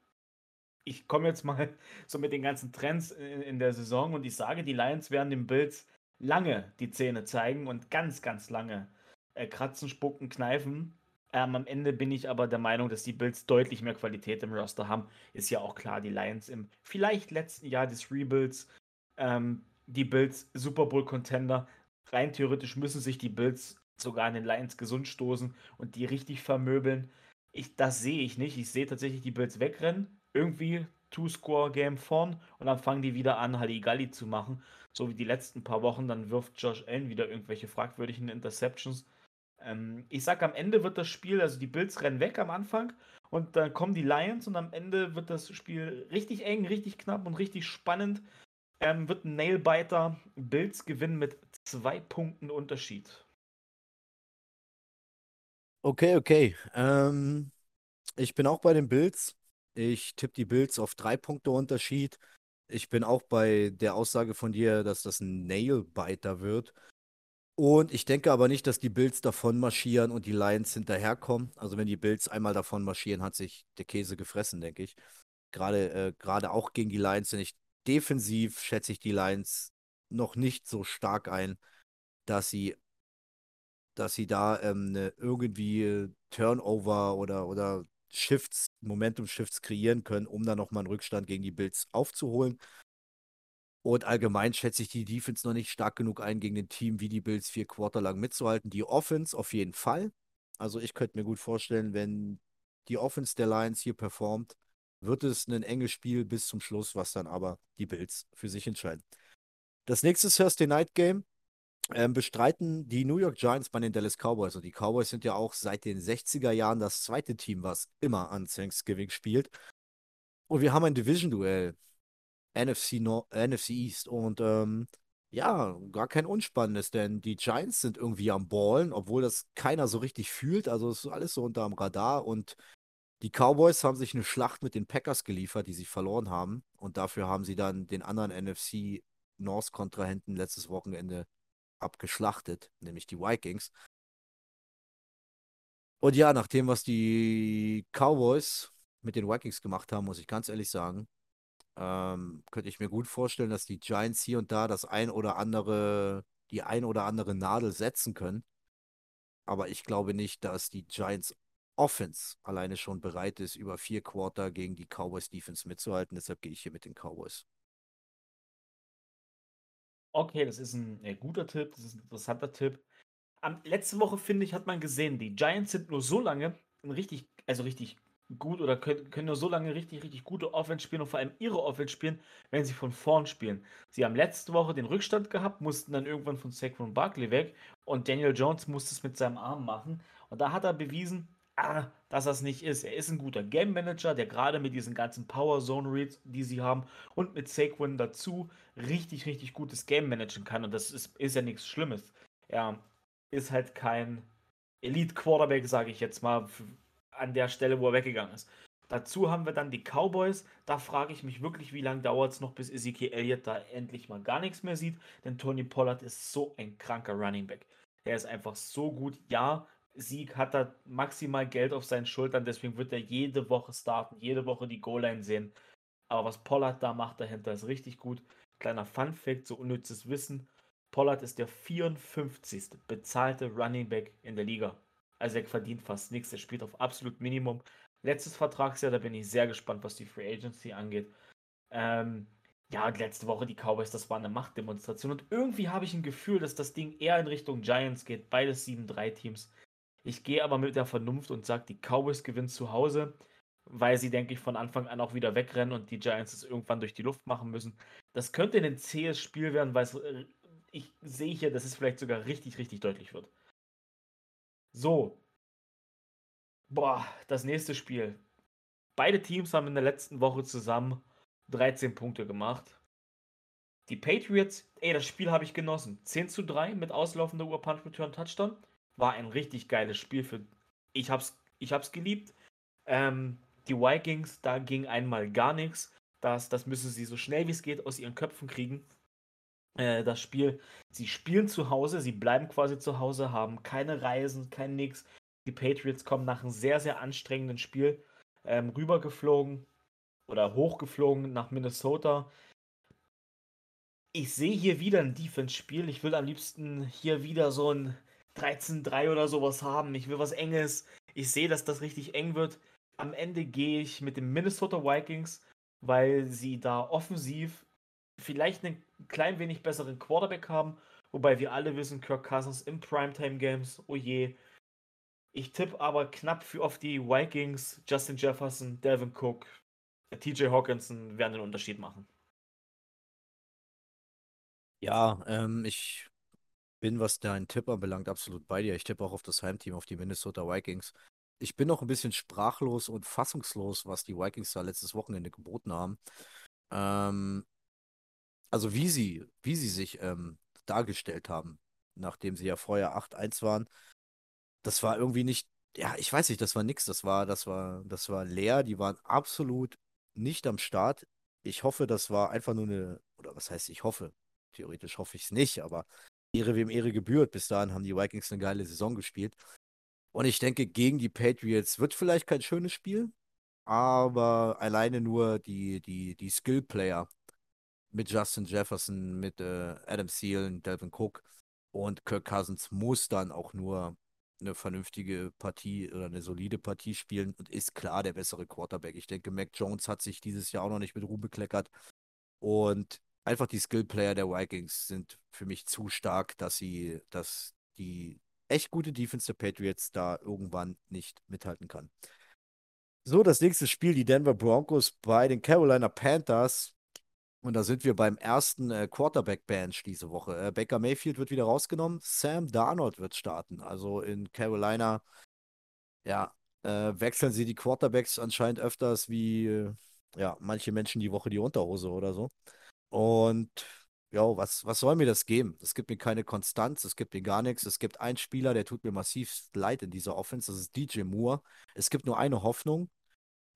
Ich komme jetzt mal so mit den ganzen Trends in, in der Saison und ich sage, die Lions werden den Bills lange die Zähne zeigen und ganz, ganz lange äh, kratzen, spucken, kneifen. Ähm, am Ende bin ich aber der Meinung, dass die Bills deutlich mehr Qualität im Roster haben. Ist ja auch klar, die Lions im vielleicht letzten Jahr des Rebuilds, ähm, die Bills Super Bowl Contender. Rein theoretisch müssen sich die Bills sogar an den Lions gesund stoßen und die richtig vermöbeln. Ich, das sehe ich nicht. Ich sehe tatsächlich die Bills wegrennen, irgendwie Two-Score-Game vorn und dann fangen die wieder an, Halligalli zu machen. So wie die letzten paar Wochen. Dann wirft Josh Allen wieder irgendwelche fragwürdigen Interceptions. Ähm, ich sag, am Ende wird das Spiel, also die Bills rennen weg am Anfang und dann kommen die Lions und am Ende wird das Spiel richtig eng, richtig knapp und richtig spannend. Ähm, wird ein Nailbiter. Bills gewinnen mit zwei Punkten Unterschied. Okay, okay. Ähm, ich bin auch bei den Bills. Ich tippe die Bills auf drei Punkte Unterschied. Ich bin auch bei der Aussage von dir, dass das ein Nailbiter wird. Und ich denke aber nicht, dass die Bills davon marschieren und die Lions hinterherkommen. Also wenn die Bills einmal davon marschieren, hat sich der Käse gefressen, denke ich. Gerade, äh, gerade auch gegen die Lions, denn ich defensiv schätze ich die Lions noch nicht so stark ein, dass sie, dass sie da ähm, ne, irgendwie äh, Turnover oder, oder Shifts, Momentum-Shifts kreieren können, um dann nochmal einen Rückstand gegen die Bills aufzuholen. Und allgemein schätze ich die Defense noch nicht stark genug ein, gegen ein Team wie die Bills vier Quarter lang mitzuhalten. Die Offense auf jeden Fall. Also ich könnte mir gut vorstellen, wenn die Offense der Lions hier performt, wird es ein enges Spiel bis zum Schluss, was dann aber die Bills für sich entscheiden. Das nächste Thursday Night Game ähm, bestreiten die New York Giants bei den Dallas Cowboys. Und die Cowboys sind ja auch seit den 60er Jahren das zweite Team, was immer an Thanksgiving spielt. Und wir haben ein Division-Duell. NFC, Nor NFC East. Und ähm, ja, gar kein Unspannendes, denn die Giants sind irgendwie am Ballen, obwohl das keiner so richtig fühlt. Also es ist alles so unterm Radar. Und die Cowboys haben sich eine Schlacht mit den Packers geliefert, die sie verloren haben. Und dafür haben sie dann den anderen NFC North-Kontrahenten letztes Wochenende abgeschlachtet, nämlich die Vikings. Und ja, nach dem, was die Cowboys mit den Vikings gemacht haben, muss ich ganz ehrlich sagen, ähm, könnte ich mir gut vorstellen, dass die Giants hier und da das ein oder andere, die ein oder andere Nadel setzen können. Aber ich glaube nicht, dass die Giants Offense alleine schon bereit ist, über vier Quarter gegen die Cowboys Defense mitzuhalten. Deshalb gehe ich hier mit den Cowboys. Okay, das ist ein guter Tipp, das ist ein interessanter Tipp. Am, letzte Woche, finde ich, hat man gesehen, die Giants sind nur so lange ein richtig, also richtig gut oder können, können nur so lange richtig, richtig gute Offense spielen und vor allem ihre Offense spielen, wenn sie von vorn spielen. Sie haben letzte Woche den Rückstand gehabt, mussten dann irgendwann von Saquon Barkley weg und Daniel Jones musste es mit seinem Arm machen. Und da hat er bewiesen, ah, dass das nicht ist. Er ist ein guter Game Manager, der gerade mit diesen ganzen Power Zone Reads, die sie haben, und mit Saquon dazu richtig, richtig gutes Game managen kann. Und das ist, ist ja nichts Schlimmes. Er ist halt kein Elite Quarterback, sage ich jetzt mal, an der Stelle, wo er weggegangen ist. Dazu haben wir dann die Cowboys. Da frage ich mich wirklich, wie lange dauert es noch, bis Ezekiel Elliott da endlich mal gar nichts mehr sieht. Denn Tony Pollard ist so ein kranker Running Back. Er ist einfach so gut. Ja, Sieg hat er maximal Geld auf seinen Schultern, deswegen wird er jede Woche starten, jede Woche die Goal-Line sehen. Aber was Pollard da macht dahinter ist richtig gut. Kleiner Fun-Fact, so unnützes Wissen. Pollard ist der 54. bezahlte Running Back in der Liga. Also er verdient fast nichts, er spielt auf absolut Minimum. Letztes Vertragsjahr, da bin ich sehr gespannt, was die Free Agency angeht. Ähm, ja, und letzte Woche die Cowboys, das war eine Machtdemonstration. Und irgendwie habe ich ein Gefühl, dass das Ding eher in Richtung Giants geht. Beides 7-3-Teams. Ich gehe aber mit der Vernunft und sage, die Cowboys gewinnen zu Hause, weil sie, denke ich, von Anfang an auch wieder wegrennen und die Giants es irgendwann durch die Luft machen müssen. Das könnte ein zähes Spiel werden, weil es, äh, ich sehe hier, dass es vielleicht sogar richtig, richtig deutlich wird. So. Boah, das nächste Spiel. Beide Teams haben in der letzten Woche zusammen 13 Punkte gemacht. Die Patriots, ey, das Spiel habe ich genossen. 10 zu 3 mit auslaufender Uhr Punch Return Touchdown. War ein richtig geiles Spiel für. Ich hab's, ich hab's geliebt. Ähm, die Vikings, da ging einmal gar nichts. Das, das müssen sie so schnell wie es geht aus ihren Köpfen kriegen. Äh, das Spiel, sie spielen zu Hause, sie bleiben quasi zu Hause, haben keine Reisen, kein Nix. Die Patriots kommen nach einem sehr, sehr anstrengenden Spiel ähm, rübergeflogen oder hochgeflogen nach Minnesota. Ich sehe hier wieder ein Defense-Spiel. Ich will am liebsten hier wieder so ein 13-3 oder sowas haben. Ich will was Enges. Ich sehe, dass das richtig eng wird. Am Ende gehe ich mit den Minnesota Vikings, weil sie da offensiv vielleicht einen klein wenig besseren Quarterback haben. Wobei wir alle wissen, Kirk Cousins im Primetime Games, oh je. Ich tippe aber knapp für auf die Vikings. Justin Jefferson, Devin Cook, TJ Hawkinson werden den Unterschied machen. Ja, ähm, ich bin, was deinen Tipp anbelangt, absolut bei dir. Ich tippe auch auf das Heimteam, auf die Minnesota Vikings. Ich bin noch ein bisschen sprachlos und fassungslos, was die Vikings da letztes Wochenende geboten haben. Ähm, also wie sie, wie sie sich ähm, dargestellt haben, nachdem sie ja vorher 8-1 waren, das war irgendwie nicht, ja, ich weiß nicht, das war nix, das war, das war, das war leer, die waren absolut nicht am Start. Ich hoffe, das war einfach nur eine, oder was heißt ich hoffe? Theoretisch hoffe ich es nicht, aber Ehre wem Ehre gebührt. Bis dahin haben die Vikings eine geile Saison gespielt. Und ich denke, gegen die Patriots wird vielleicht kein schönes Spiel, aber alleine nur die, die, die Skill-Player mit Justin Jefferson, mit äh, Adam Thielen, Delvin Cook und Kirk Cousins muss dann auch nur eine vernünftige Partie oder eine solide Partie spielen und ist klar der bessere Quarterback. Ich denke, Mac Jones hat sich dieses Jahr auch noch nicht mit Ruhm bekleckert. Und einfach die Skill-Player der Vikings sind für mich zu stark, dass sie, dass die echt gute Defense der Patriots da irgendwann nicht mithalten kann. So, das nächste Spiel, die Denver Broncos bei den Carolina Panthers. Und da sind wir beim ersten äh, Quarterback-Bench diese Woche. Äh, Baker Mayfield wird wieder rausgenommen. Sam Darnold wird starten. Also in Carolina, ja, äh, wechseln sie die Quarterbacks anscheinend öfters wie, äh, ja, manche Menschen die Woche die Unterhose oder so. Und ja, was, was soll mir das geben? Es gibt mir keine Konstanz, es gibt mir gar nichts. Es gibt einen Spieler, der tut mir massiv leid in dieser Offense, das ist DJ Moore. Es gibt nur eine Hoffnung,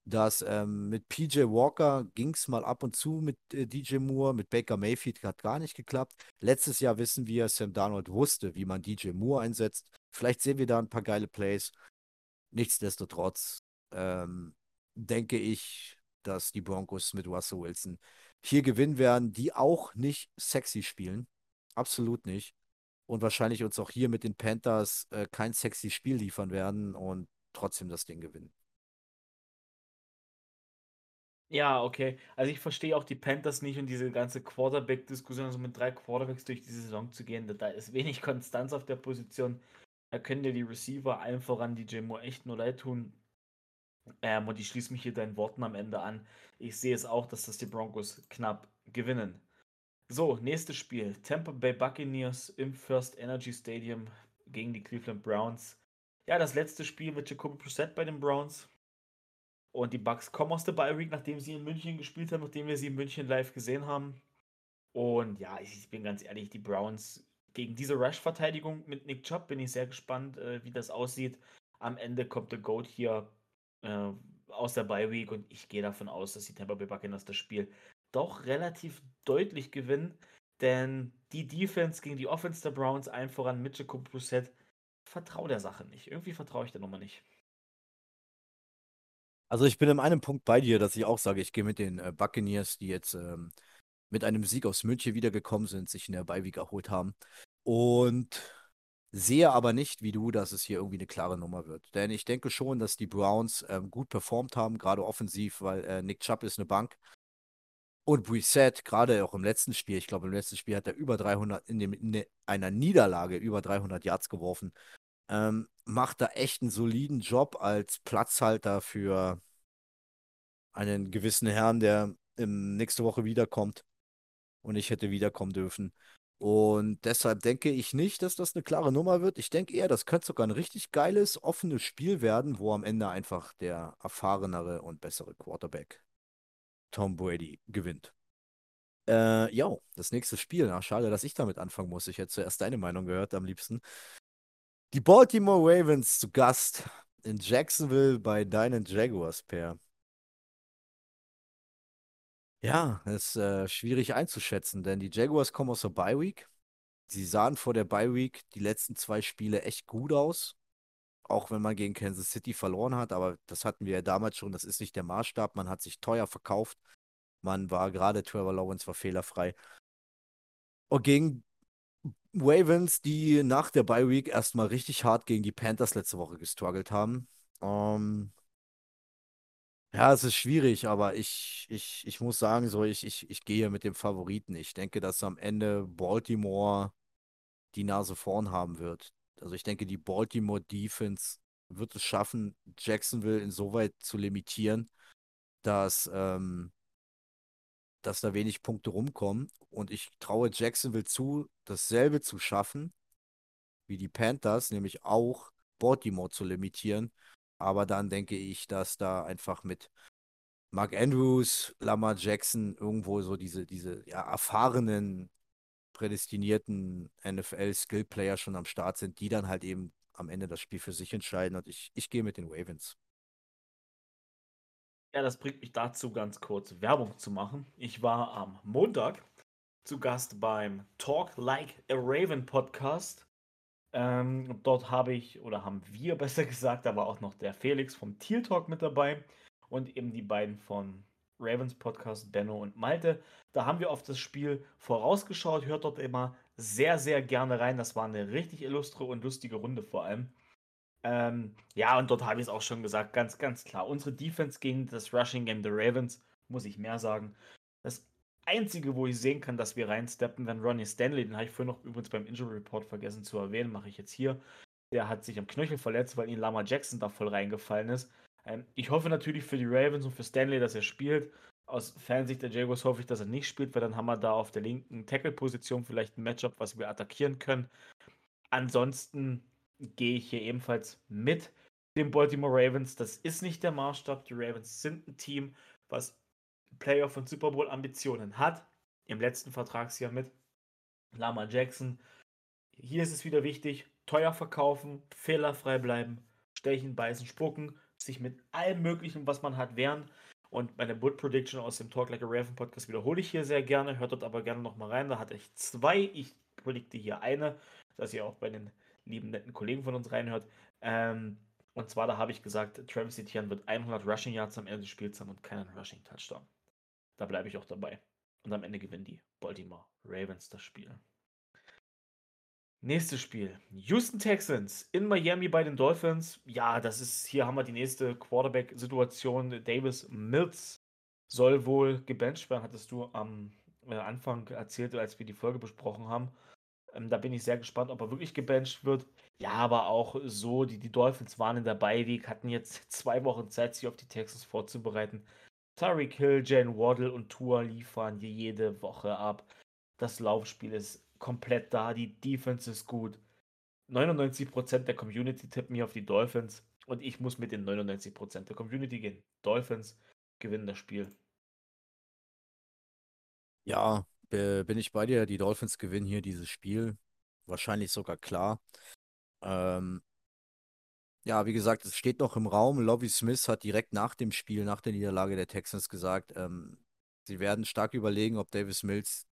dass ähm, mit PJ Walker ging es mal ab und zu mit äh, DJ Moore, mit Baker Mayfield hat gar nicht geklappt. Letztes Jahr wissen wir, Sam Darnold wusste, wie man DJ Moore einsetzt. Vielleicht sehen wir da ein paar geile Plays. Nichtsdestotrotz ähm, denke ich, dass die Broncos mit Russell Wilson hier gewinnen werden, die auch nicht sexy spielen. Absolut nicht. Und wahrscheinlich uns auch hier mit den Panthers äh, kein sexy Spiel liefern werden. Und trotzdem das Ding gewinnen. Ja, okay. Also ich verstehe auch die Panthers nicht und diese ganze Quarterback-Diskussion, also mit drei Quarterbacks durch die Saison zu gehen, da ist wenig Konstanz auf der Position. Da können dir die Receiver allen voran die Moore echt nur leid tun. Ähm, und ich schließe mich hier deinen Worten am Ende an. Ich sehe es auch, dass das die Broncos knapp gewinnen. So, nächstes Spiel. Tampa Bay Buccaneers im First Energy Stadium gegen die Cleveland Browns. Ja, das letzte Spiel mit Jacoby Brissett bei den Browns. Und die Bucks kommen aus der Bye Week, nachdem sie in München gespielt haben, nachdem wir sie in München live gesehen haben. Und ja, ich, bin ganz ehrlich, die Browns gegen diese Rush-Verteidigung mit Nick Chubb bin ich sehr gespannt, äh, wie das aussieht. Am Ende kommt der Goat hier äh, aus der Bye Week und ich gehe davon aus, dass die Tampa Bay Buccaneers das Spiel doch relativ deutlich gewinnen, denn die Defense gegen die Offense der Browns, allen voran mit Jacob Brissett, vertraue der Sache nicht. Irgendwie vertraue ich der Nummer nicht. Also ich bin in einem Punkt bei dir, dass ich auch sage, ich gehe mit den äh, Buccaneers, die jetzt ähm, mit einem Sieg aus München wiedergekommen sind, sich in der Beiweg erholt haben. Und sehe aber nicht, wie du, dass es hier irgendwie eine klare Nummer wird. Denn ich denke schon, dass die Browns ähm, gut performt haben, gerade offensiv, weil äh, Nick Chubb ist eine Bank. Und Brissett, gerade auch im letzten Spiel, ich glaube, im letzten Spiel hat er über 300, in, dem, in einer Niederlage über 300 Yards geworfen ähm, macht da echt einen soliden Job als Platzhalter für einen gewissen Herrn, der ähm, nächste Woche wiederkommt und ich hätte wiederkommen dürfen. Und deshalb denke ich nicht, dass das eine klare Nummer wird. Ich denke eher, das könnte sogar ein richtig geiles, offenes Spiel werden, wo am Ende einfach der erfahrenere und bessere Quarterback Tom Brady gewinnt. Äh, ja, das nächste Spiel. Ach, schade, dass ich damit anfangen muss. Ich hätte zuerst deine Meinung gehört am liebsten. Die Baltimore Ravens zu Gast in Jacksonville bei deinen Jaguars, Per. Ja, ist äh, schwierig einzuschätzen, denn die Jaguars kommen aus der Bye Week. Sie sahen vor der Bye Week die letzten zwei Spiele echt gut aus. Auch wenn man gegen Kansas City verloren hat, aber das hatten wir ja damals schon, das ist nicht der Maßstab. Man hat sich teuer verkauft. Man war gerade, Trevor Lawrence war fehlerfrei. Und gegen Ravens, die nach der Bye Week erstmal richtig hart gegen die Panthers letzte Woche gestruggelt haben. Ähm, ja, es ist schwierig, aber ich, ich, ich muss sagen, so, ich, ich, ich gehe mit dem Favoriten. Ich denke, dass am Ende Baltimore die Nase vorn haben wird. Also ich denke, die Baltimore Defense wird es schaffen, Jacksonville insoweit zu limitieren, dass ähm, dass da wenig Punkte rumkommen. Und ich traue Jacksonville zu, dasselbe zu schaffen wie die Panthers, nämlich auch Baltimore zu limitieren. Aber dann denke ich, dass da einfach mit Mark Andrews, Lamar Jackson irgendwo so diese, diese ja, erfahrenen, prädestinierten NFL-Skill-Player schon am Start sind, die dann halt eben am Ende das Spiel für sich entscheiden. Und ich, ich gehe mit den Ravens. Ja, das bringt mich dazu, ganz kurz Werbung zu machen. Ich war am Montag zu Gast beim Talk Like a Raven Podcast. Ähm, dort habe ich, oder haben wir besser gesagt, aber auch noch der Felix vom Teal Talk mit dabei und eben die beiden von Ravens Podcast, Benno und Malte. Da haben wir auf das Spiel vorausgeschaut. Hört dort immer sehr, sehr gerne rein. Das war eine richtig illustre und lustige Runde vor allem. Ähm, ja, und dort habe ich es auch schon gesagt, ganz, ganz klar. Unsere Defense gegen das Rushing Game der Ravens, muss ich mehr sagen. Das Einzige, wo ich sehen kann, dass wir reinsteppen, wenn Ronnie Stanley, den habe ich vorhin noch übrigens beim Injury Report vergessen zu erwähnen, mache ich jetzt hier. Der hat sich am Knöchel verletzt, weil ihn Lama Jackson da voll reingefallen ist. Ähm, ich hoffe natürlich für die Ravens und für Stanley, dass er spielt. Aus Fansicht der Jaguars hoffe ich, dass er nicht spielt, weil dann haben wir da auf der linken Tackle-Position vielleicht ein Matchup, was wir attackieren können. Ansonsten gehe ich hier ebenfalls mit den Baltimore Ravens. Das ist nicht der Maßstab. Die Ravens sind ein Team, was Playoff- und Super Bowl-Ambitionen hat. Im letzten Vertragsjahr mit Lama Jackson. Hier ist es wieder wichtig: teuer verkaufen, fehlerfrei bleiben, stechen, beißen, spucken, sich mit allem Möglichen, was man hat, wehren. Und meine Bull Prediction aus dem Talk Like a Raven Podcast wiederhole ich hier sehr gerne. Hört dort aber gerne nochmal rein. Da hatte ich zwei. Ich predikte hier eine, dass ihr auch bei den lieben, netten Kollegen von uns reinhört. Ähm, und zwar, da habe ich gesagt, Travis Etienne wird 100 Rushing Yards am Ende des Spiels haben und keinen Rushing Touchdown. Da bleibe ich auch dabei. Und am Ende gewinnen die Baltimore Ravens das Spiel. Nächstes Spiel. Houston Texans in Miami bei den Dolphins. Ja, das ist, hier haben wir die nächste Quarterback-Situation. Davis Mills soll wohl gebencht werden, hattest du am äh, Anfang erzählt, als wir die Folge besprochen haben. Ähm, da bin ich sehr gespannt, ob er wirklich gebencht wird. Ja, aber auch so, die, die Dolphins waren in der Beiweg, hatten jetzt zwei Wochen Zeit, sich auf die Texans vorzubereiten. Tyreek Hill, Jane Waddle und Tour liefern hier jede Woche ab. Das Laufspiel ist komplett da. Die Defense ist gut. 99% der Community tippen mir auf die Dolphins. Und ich muss mit den 99% der Community gehen. Dolphins gewinnen das Spiel. Ja, bin ich bei dir. Die Dolphins gewinnen hier dieses Spiel. Wahrscheinlich sogar klar. Ähm, ja, wie gesagt, es steht noch im Raum. Lovie Smith hat direkt nach dem Spiel, nach der Niederlage der Texans gesagt, ähm, sie werden stark überlegen, ob Davis Mills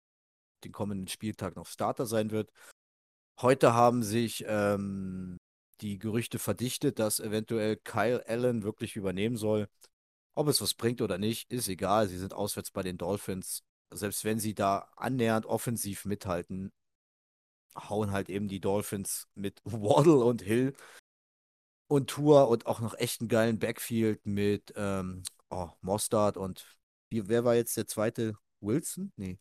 den kommenden Spieltag noch Starter sein wird. Heute haben sich ähm, die Gerüchte verdichtet, dass eventuell Kyle Allen wirklich übernehmen soll. Ob es was bringt oder nicht, ist egal. Sie sind auswärts bei den Dolphins. Selbst wenn sie da annähernd offensiv mithalten, hauen halt eben die Dolphins mit Waddle und Hill und Tour und auch noch echt einen geilen Backfield mit ähm, oh, Mostard und wie, wer war jetzt der zweite? Wilson? Nee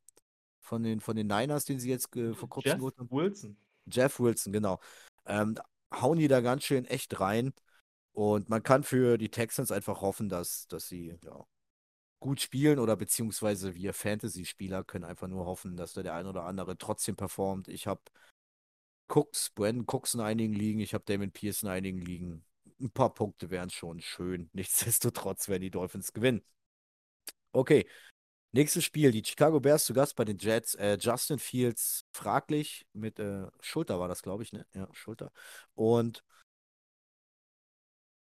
von den, von den Niners, den sie jetzt vor kurzem Jeff haben. Wilson. Jeff Wilson, genau. Ähm, hauen die da ganz schön echt rein. Und man kann für die Texans einfach hoffen, dass, dass sie ja, gut spielen oder beziehungsweise wir Fantasy-Spieler können einfach nur hoffen, dass da der ein oder andere trotzdem performt. Ich habe Cooks, Brandon Cooks in einigen Ligen, ich habe Damon Pierce in einigen Ligen. Ein paar Punkte wären schon schön. Nichtsdestotrotz werden die Dolphins gewinnen. Okay, Nächstes Spiel, die Chicago Bears zu Gast bei den Jets. Äh, Justin Fields fraglich mit äh, Schulter war das, glaube ich, ne? Ja, Schulter. Und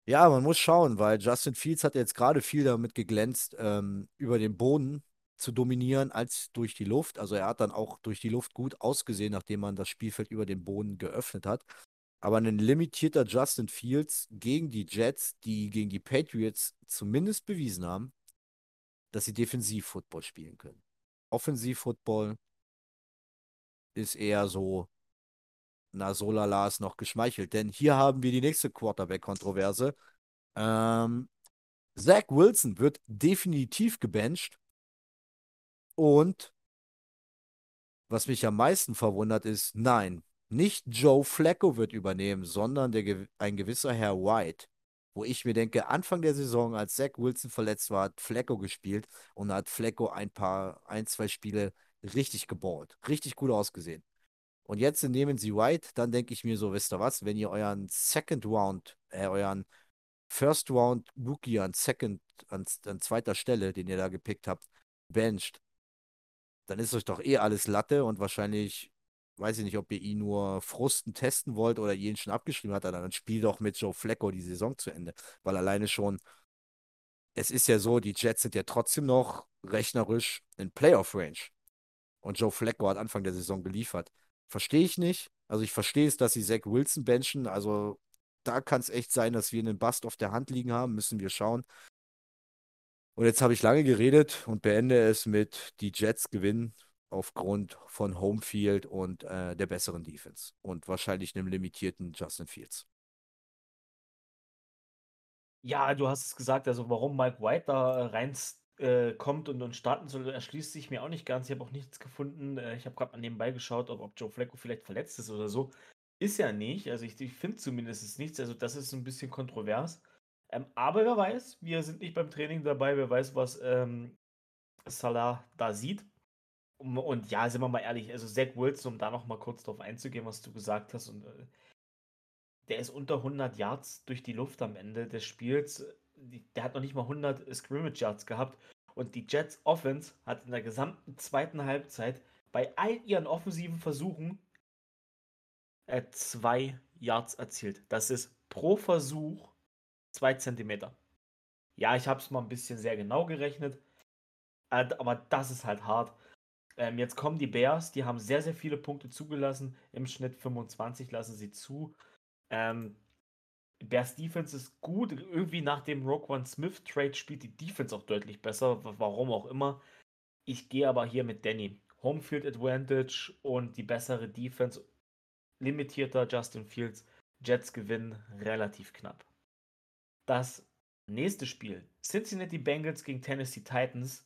ja, man muss schauen, weil Justin Fields hat jetzt gerade viel damit geglänzt, ähm, über den Boden zu dominieren als durch die Luft. Also er hat dann auch durch die Luft gut ausgesehen, nachdem man das Spielfeld über den Boden geöffnet hat. Aber ein limitierter Justin Fields gegen die Jets, die gegen die Patriots zumindest bewiesen haben, dass sie Defensiv-Football spielen können. Offensiv-Football ist eher so, na, so lala ist noch geschmeichelt. Denn hier haben wir die nächste Quarterback-Kontroverse. Ähm, Zach Wilson wird definitiv gebencht. Und was mich am meisten verwundert ist, nein, nicht Joe Flacco wird übernehmen, sondern der, ein gewisser Herr White wo ich mir denke, Anfang der Saison, als Zach Wilson verletzt war, hat Flecko gespielt und hat Flecko ein paar, ein, zwei Spiele richtig geballt, richtig gut ausgesehen. Und jetzt nehmen sie White, dann denke ich mir so, wisst ihr was, wenn ihr euren Second Round, äh, euren First Round Rookie an Second, an, an zweiter Stelle, den ihr da gepickt habt, bencht, dann ist euch doch eh alles Latte und wahrscheinlich weiß ich nicht, ob ihr ihn nur frusten testen wollt oder ihr ihn schon abgeschrieben hat, dann spiel doch mit Joe Flacco die Saison zu Ende. Weil alleine schon, es ist ja so, die Jets sind ja trotzdem noch rechnerisch in Playoff-Range. Und Joe Flacco hat Anfang der Saison geliefert. Verstehe ich nicht. Also ich verstehe es, dass sie Zach Wilson benchen. Also da kann es echt sein, dass wir einen Bust auf der Hand liegen haben. Müssen wir schauen. Und jetzt habe ich lange geredet und beende es mit die Jets gewinnen aufgrund von Homefield und äh, der besseren Defense und wahrscheinlich einem limitierten Justin Fields. Ja, du hast es gesagt, also warum Mike White da rein äh, kommt und, und starten soll, erschließt sich mir auch nicht ganz. Ich habe auch nichts gefunden. Äh, ich habe gerade mal nebenbei geschaut, ob, ob Joe Flacco vielleicht verletzt ist oder so. Ist ja nicht. Also ich, ich finde zumindest nichts. Also das ist ein bisschen kontrovers. Ähm, aber wer weiß, wir sind nicht beim Training dabei. Wer weiß, was ähm, Salah da sieht. Und ja, sind wir mal ehrlich, also Zach Wilson, um da noch mal kurz drauf einzugehen, was du gesagt hast, und äh, der ist unter 100 Yards durch die Luft am Ende des Spiels. Der hat noch nicht mal 100 Scrimmage Yards gehabt. Und die Jets Offense hat in der gesamten zweiten Halbzeit bei all ihren offensiven Versuchen äh, zwei Yards erzielt. Das ist pro Versuch zwei Zentimeter. Ja, ich habe es mal ein bisschen sehr genau gerechnet, äh, aber das ist halt hart. Ähm, jetzt kommen die Bears, die haben sehr, sehr viele Punkte zugelassen. Im Schnitt 25 lassen sie zu. Ähm, Bears Defense ist gut. Irgendwie nach dem Rogue One Smith Trade spielt die Defense auch deutlich besser. Warum auch immer. Ich gehe aber hier mit Danny. Homefield Advantage und die bessere Defense limitierter Justin Fields. Jets gewinnen relativ knapp. Das nächste Spiel: Cincinnati Bengals gegen Tennessee Titans.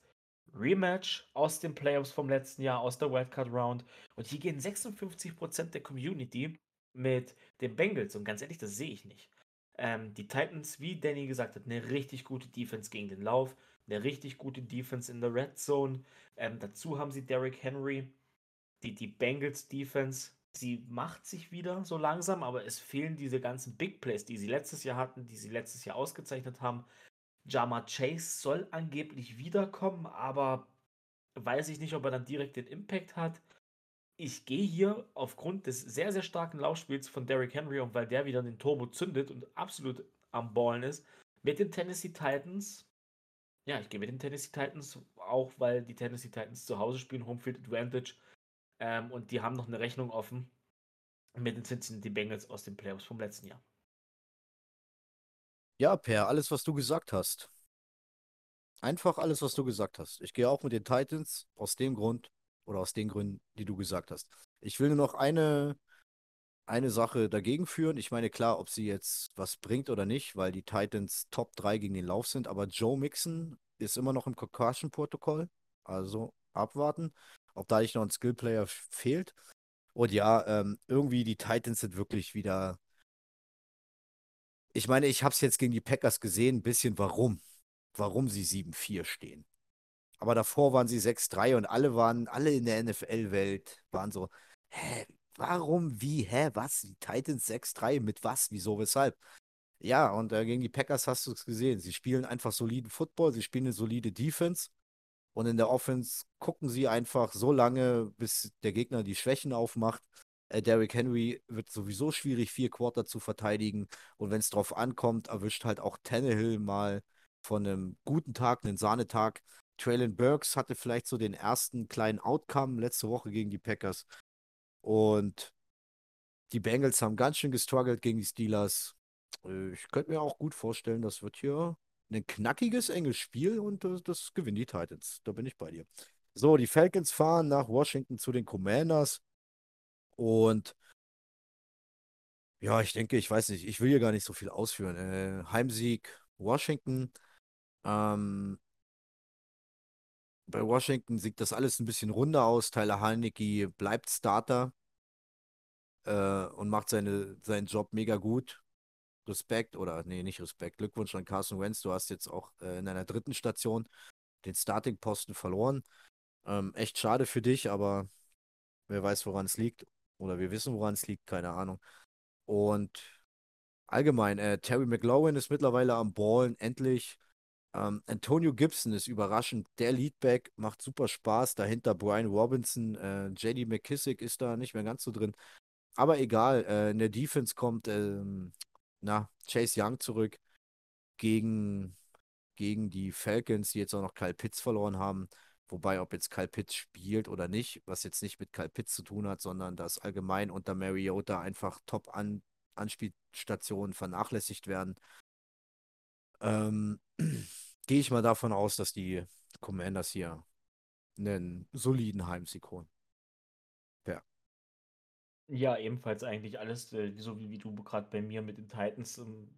Rematch aus den Playoffs vom letzten Jahr, aus der Wildcard Round. Und hier gehen 56% der Community mit den Bengals. Und ganz ehrlich, das sehe ich nicht. Ähm, die Titans, wie Danny gesagt hat, eine richtig gute Defense gegen den Lauf, eine richtig gute Defense in der Red Zone. Ähm, dazu haben sie Derrick Henry. Die, die Bengals Defense, sie macht sich wieder so langsam, aber es fehlen diese ganzen Big Plays, die sie letztes Jahr hatten, die sie letztes Jahr ausgezeichnet haben. Jama Chase soll angeblich wiederkommen, aber weiß ich nicht, ob er dann direkt den Impact hat. Ich gehe hier aufgrund des sehr, sehr starken Laufspiels von Derrick Henry und weil der wieder den Turbo zündet und absolut am Ballen ist, mit den Tennessee Titans. Ja, ich gehe mit den Tennessee Titans, auch weil die Tennessee Titans zu Hause spielen, Homefield Advantage. Ähm, und die haben noch eine Rechnung offen mit den Cincinnati Bengals aus den Playoffs vom letzten Jahr. Ja, Per, alles, was du gesagt hast. Einfach alles, was du gesagt hast. Ich gehe auch mit den Titans aus dem Grund oder aus den Gründen, die du gesagt hast. Ich will nur noch eine, eine Sache dagegen führen. Ich meine, klar, ob sie jetzt was bringt oder nicht, weil die Titans Top 3 gegen den Lauf sind, aber Joe Mixon ist immer noch im Concussion-Protokoll. Also abwarten, ob da nicht noch ein Skillplayer fehlt. Und ja, ähm, irgendwie die Titans sind wirklich wieder ich meine, ich habe es jetzt gegen die Packers gesehen, ein bisschen warum. Warum sie 7-4 stehen. Aber davor waren sie 6-3 und alle waren, alle in der NFL-Welt waren so, hä, warum, wie, hä, was? Die Titans 6-3, mit was, wieso, weshalb? Ja, und äh, gegen die Packers hast du es gesehen. Sie spielen einfach soliden Football, sie spielen eine solide Defense. Und in der Offense gucken sie einfach so lange, bis der Gegner die Schwächen aufmacht. Äh, Derrick Henry wird sowieso schwierig, vier Quarter zu verteidigen. Und wenn es drauf ankommt, erwischt halt auch Tannehill mal von einem guten Tag, einen Sahnetag. Traylon Burks hatte vielleicht so den ersten kleinen Outcome letzte Woche gegen die Packers. Und die Bengals haben ganz schön gestruggelt gegen die Steelers. Äh, ich könnte mir auch gut vorstellen, das wird hier ein knackiges, enges Spiel und das, gewinnen die Titans. Da bin ich bei dir. So, die Falcons fahren nach Washington zu den Commanders. Und ja, ich denke, ich weiß nicht, ich will hier gar nicht so viel ausführen. Äh, Heimsieg Washington. Ähm, bei Washington sieht das alles ein bisschen runder aus. Tyler Haneke bleibt Starter äh, und macht seine, seinen Job mega gut. Respekt oder nee, nicht Respekt. Glückwunsch an Carson Wentz. Du hast jetzt auch äh, in einer dritten Station den Starting-Posten verloren. Ähm, echt schade für dich, aber wer weiß, woran es liegt. Oder wir wissen, woran es liegt, keine Ahnung. Und allgemein, äh, Terry McLaurin ist mittlerweile am Ballen, endlich. Ähm, Antonio Gibson ist überraschend. Der Leadback macht super Spaß. Dahinter Brian Robinson, äh, JD McKissick ist da nicht mehr ganz so drin. Aber egal, äh, in der Defense kommt ähm, na, Chase Young zurück gegen, gegen die Falcons, die jetzt auch noch Kyle Pitts verloren haben. Wobei, ob jetzt Kyle Pitts spielt oder nicht, was jetzt nicht mit Kyle Pitts zu tun hat, sondern dass allgemein unter Mariota einfach Top-Anspielstationen vernachlässigt werden, ähm, gehe ich mal davon aus, dass die Commanders hier einen soliden Heimsieg holen. Ja. Ja, ebenfalls eigentlich alles, äh, so wie, wie du gerade bei mir mit den Titans. Ähm,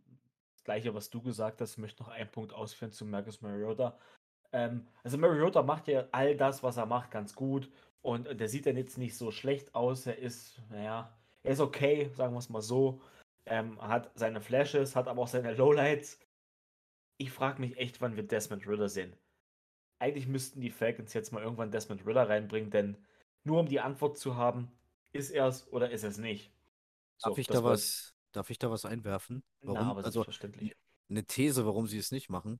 das gleiche, was du gesagt hast, möchte noch einen Punkt ausführen zu Marcus Mariota. Ähm, also Mariota macht ja all das, was er macht, ganz gut. Und der sieht dann jetzt nicht so schlecht aus. Er ist, naja, er ist okay, sagen wir es mal so. Ähm, hat seine Flashes, hat aber auch seine Lowlights. Ich frage mich echt, wann wir Desmond Ritter sehen. Eigentlich müssten die Falcons jetzt mal irgendwann Desmond Ritter reinbringen, denn nur um die Antwort zu haben, ist er es oder ist es nicht. So, darf, ich da was, darf ich da was einwerfen? Warum? Na, aber also, eine These, warum sie es nicht machen.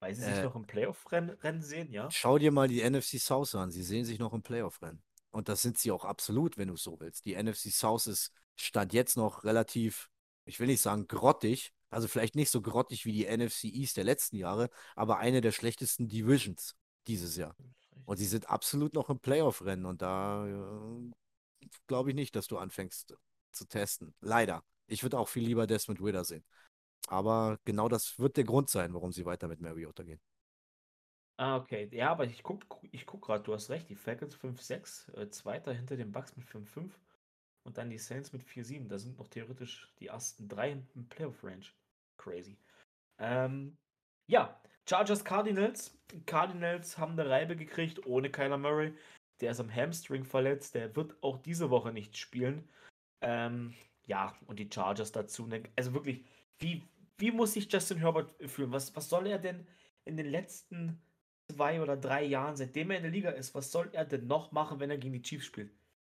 Weil sie sich äh, noch im Playoff-Rennen sehen, ja? Schau dir mal die NFC South an. Sie sehen sich noch im Playoff-Rennen. Und das sind sie auch absolut, wenn du es so willst. Die NFC South ist Stand jetzt noch relativ, ich will nicht sagen grottig, also vielleicht nicht so grottig wie die NFC East der letzten Jahre, aber eine der schlechtesten Divisions dieses Jahr. Und sie sind absolut noch im Playoff-Rennen und da äh, glaube ich nicht, dass du anfängst zu testen. Leider. Ich würde auch viel lieber Desmond Ritter sehen. Aber genau das wird der Grund sein, warum sie weiter mit Mariota gehen. Ah, okay. Ja, aber ich guck, ich guck gerade, du hast recht, die Falcons 5-6, äh, Zweiter hinter den Bucks mit 5-5. und dann die Saints mit 4-7. Da sind noch theoretisch die ersten drei im Playoff-Range. Crazy. Ähm, ja, Chargers Cardinals. Cardinals haben eine Reibe gekriegt ohne Kyler Murray. Der ist am Hamstring verletzt. Der wird auch diese Woche nicht spielen. Ähm, ja, und die Chargers dazu. Also wirklich, wie, wie muss sich Justin Herbert fühlen? Was, was soll er denn in den letzten zwei oder drei Jahren, seitdem er in der Liga ist, was soll er denn noch machen, wenn er gegen die Chiefs spielt?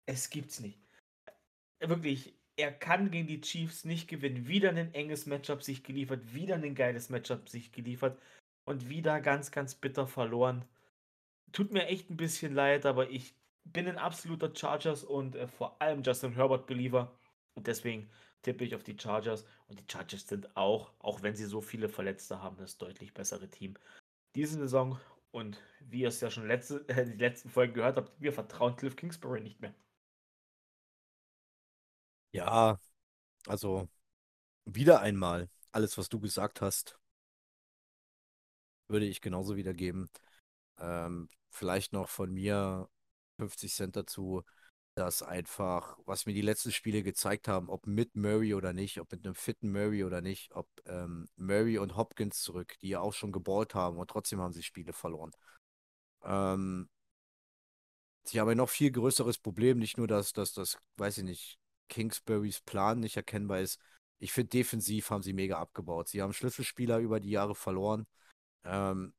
Es gibt's nicht. Wirklich, er kann gegen die Chiefs nicht gewinnen. Wieder ein enges Matchup sich geliefert, wieder ein geiles Matchup sich geliefert und wieder ganz, ganz bitter verloren. Tut mir echt ein bisschen leid, aber ich bin ein absoluter Chargers und äh, vor allem Justin Herbert-Believer. Und deswegen tippe ich auf die Chargers. Und die Chargers sind auch, auch wenn sie so viele Verletzte haben, das deutlich bessere Team diese Saison. Und wie ihr es ja schon letzte, äh, die letzten Folgen gehört habt, wir vertrauen Cliff Kingsbury nicht mehr. Ja, also wieder einmal, alles, was du gesagt hast, würde ich genauso wiedergeben. Ähm, vielleicht noch von mir 50 Cent dazu, dass einfach, was mir die letzten Spiele gezeigt haben, ob mit Murray oder nicht, ob mit einem fitten Murray oder nicht, ob ähm, Murray und Hopkins zurück, die ja auch schon geballt haben und trotzdem haben sie Spiele verloren. Ähm, sie haben ein noch viel größeres Problem, nicht nur, dass, dass das, weiß ich nicht, Kingsburys Plan nicht erkennbar ist. Ich finde, defensiv haben sie mega abgebaut. Sie haben Schlüsselspieler über die Jahre verloren. Ähm,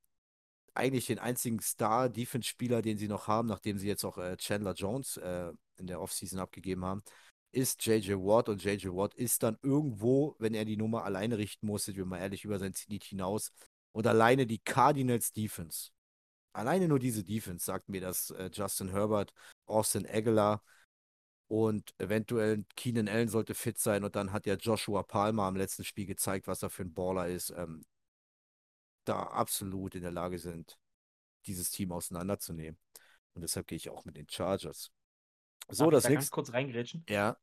eigentlich den einzigen Star-Defense-Spieler, den sie noch haben, nachdem sie jetzt auch äh, Chandler Jones äh, in der Offseason abgegeben haben, ist JJ Watt. Und JJ Watt ist dann irgendwo, wenn er die Nummer alleine richten muss, sind wir mal ehrlich, über sein Zenit hinaus. Und alleine die Cardinals Defense, alleine nur diese Defense sagt mir, dass äh, Justin Herbert, Austin Aguilar und eventuell Keenan Allen sollte fit sein. Und dann hat ja Joshua Palmer am letzten Spiel gezeigt, was er für ein Baller ist. Ähm, da absolut in der Lage sind, dieses Team auseinanderzunehmen. Und deshalb gehe ich auch mit den Chargers. So, Darf das ich da ganz kurz reingrätschen? Ja.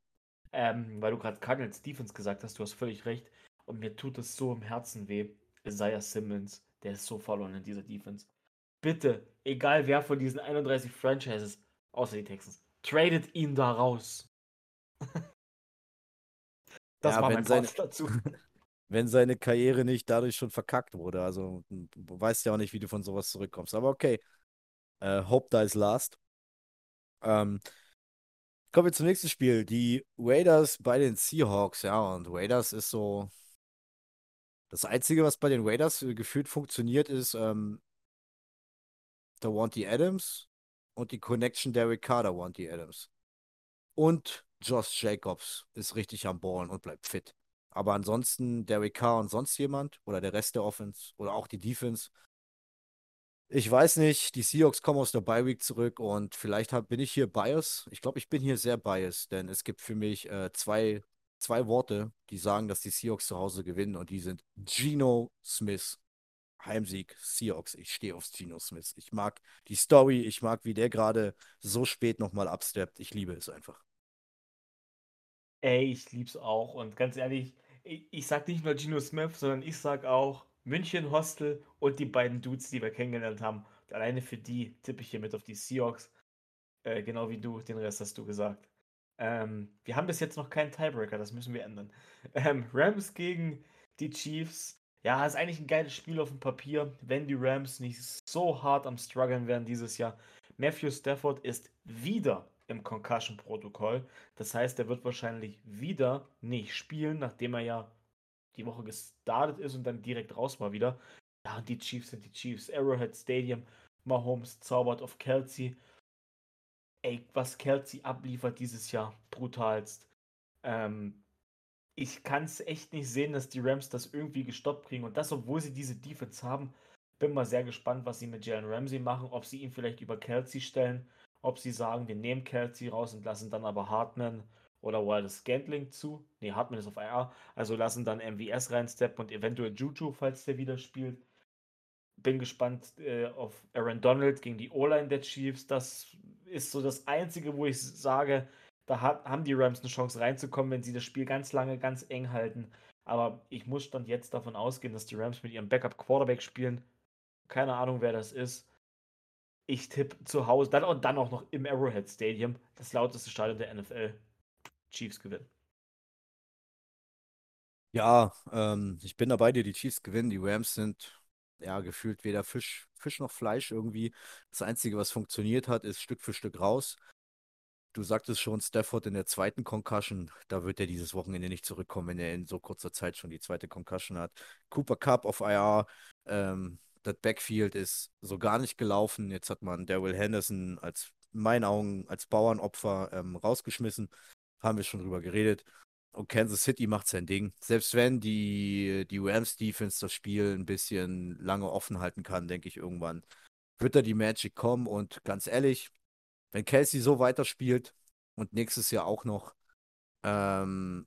Ähm, weil du gerade Cardinals Defense gesagt hast, du hast völlig recht. Und mir tut es so im Herzen weh. Isaiah Simmons, der ist so verloren in dieser Defense. Bitte, egal wer von diesen 31 Franchises, außer die Texans, tradet ihn da raus. das ja, war mein seine, dazu. wenn seine Karriere nicht dadurch schon verkackt wurde. Also du weißt ja auch nicht, wie du von sowas zurückkommst. Aber okay. Äh, hope dies last. Ähm, kommen wir zum nächsten Spiel. Die Raiders bei den Seahawks. Ja, und Raiders ist so. Das Einzige, was bei den Raiders gefühlt funktioniert, ist ähm, der Wanty Adams und die Connection Derek Carter Wanty Adams. Und Josh Jacobs ist richtig am Ballen und bleibt fit. Aber ansonsten Derek Carr und sonst jemand oder der Rest der Offense oder auch die Defense. Ich weiß nicht, die Seahawks kommen aus der Bye Week zurück und vielleicht hab, bin ich hier biased. Ich glaube, ich bin hier sehr biased, denn es gibt für mich äh, zwei, zwei Worte, die sagen, dass die Seahawks zu Hause gewinnen und die sind Geno Smith. Heimsieg Seahawks. Ich stehe aufs Geno Smith. Ich mag die Story, ich mag, wie der gerade so spät nochmal absteppt. Ich liebe es einfach. Ey, ich lieb's auch. Und ganz ehrlich, ich, ich sag nicht nur Geno Smith, sondern ich sag auch München Hostel und die beiden Dudes, die wir kennengelernt haben. Und alleine für die tippe ich hier mit auf die Seahawks. Äh, genau wie du, den Rest hast du gesagt. Ähm, wir haben bis jetzt noch keinen Tiebreaker, das müssen wir ändern. Ähm, Rams gegen die Chiefs. Ja, ist eigentlich ein geiles Spiel auf dem Papier, wenn die Rams nicht so hart am struggeln werden dieses Jahr. Matthew Stafford ist wieder im Concussion-Protokoll. Das heißt, er wird wahrscheinlich wieder nicht spielen, nachdem er ja die Woche gestartet ist und dann direkt raus war wieder. Ja, die Chiefs sind die Chiefs. Arrowhead Stadium, Mahomes zaubert auf Kelsey. Ey, was Kelsey abliefert dieses Jahr, brutalst. Ähm, ich kann es echt nicht sehen, dass die Rams das irgendwie gestoppt kriegen. Und das, obwohl sie diese Defense haben. Bin mal sehr gespannt, was sie mit Jalen Ramsey machen. Ob sie ihn vielleicht über Kelsey stellen ob sie sagen, wir nehmen Kelsey raus und lassen dann aber Hartman oder Wildes Scantling zu. Ne, Hartman ist auf IR. Also lassen dann MVS reinsteppen und eventuell Juju, falls der wieder spielt. Bin gespannt äh, auf Aaron Donald gegen die O-Line der Chiefs. Das ist so das Einzige, wo ich sage, da hat, haben die Rams eine Chance reinzukommen, wenn sie das Spiel ganz lange, ganz eng halten. Aber ich muss dann jetzt davon ausgehen, dass die Rams mit ihrem Backup-Quarterback spielen. Keine Ahnung, wer das ist. Ich tippe zu Hause, dann und dann auch noch im Arrowhead Stadium, das lauteste Stadion der NFL. Chiefs gewinnen. Ja, ähm, ich bin dabei dir, die Chiefs gewinnen. Die Rams sind ja gefühlt weder Fisch, Fisch noch Fleisch irgendwie. Das Einzige, was funktioniert hat, ist Stück für Stück raus. Du sagtest schon, Stafford in der zweiten Concussion, da wird er dieses Wochenende nicht zurückkommen, wenn er in so kurzer Zeit schon die zweite Concussion hat. Cooper Cup auf IR, ähm, das Backfield ist so gar nicht gelaufen. Jetzt hat man Daryl Henderson als, in meinen Augen, als Bauernopfer ähm, rausgeschmissen. Haben wir schon drüber geredet. Und Kansas City macht sein Ding. Selbst wenn die, die Rams Defense das Spiel ein bisschen lange offen halten kann, denke ich irgendwann, wird da die Magic kommen. Und ganz ehrlich, wenn Kelsey so weiterspielt und nächstes Jahr auch noch, ähm,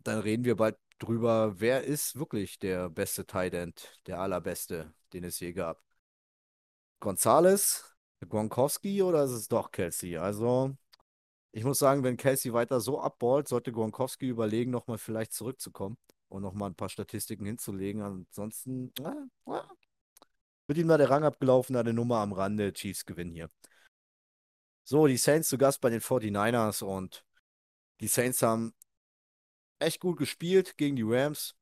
dann reden wir bald drüber, wer ist wirklich der beste Tight End, der allerbeste, den es je gab. Gonzales, Gronkowski oder ist es doch Kelsey? Also, ich muss sagen, wenn Kelsey weiter so abballt, sollte Gronkowski überlegen, nochmal vielleicht zurückzukommen und nochmal ein paar Statistiken hinzulegen. Ansonsten äh, äh, wird ihm da der Rang abgelaufen, eine Nummer am Rande. Chiefs gewinnen hier. So, die Saints zu Gast bei den 49ers und die Saints haben echt gut gespielt gegen die Rams.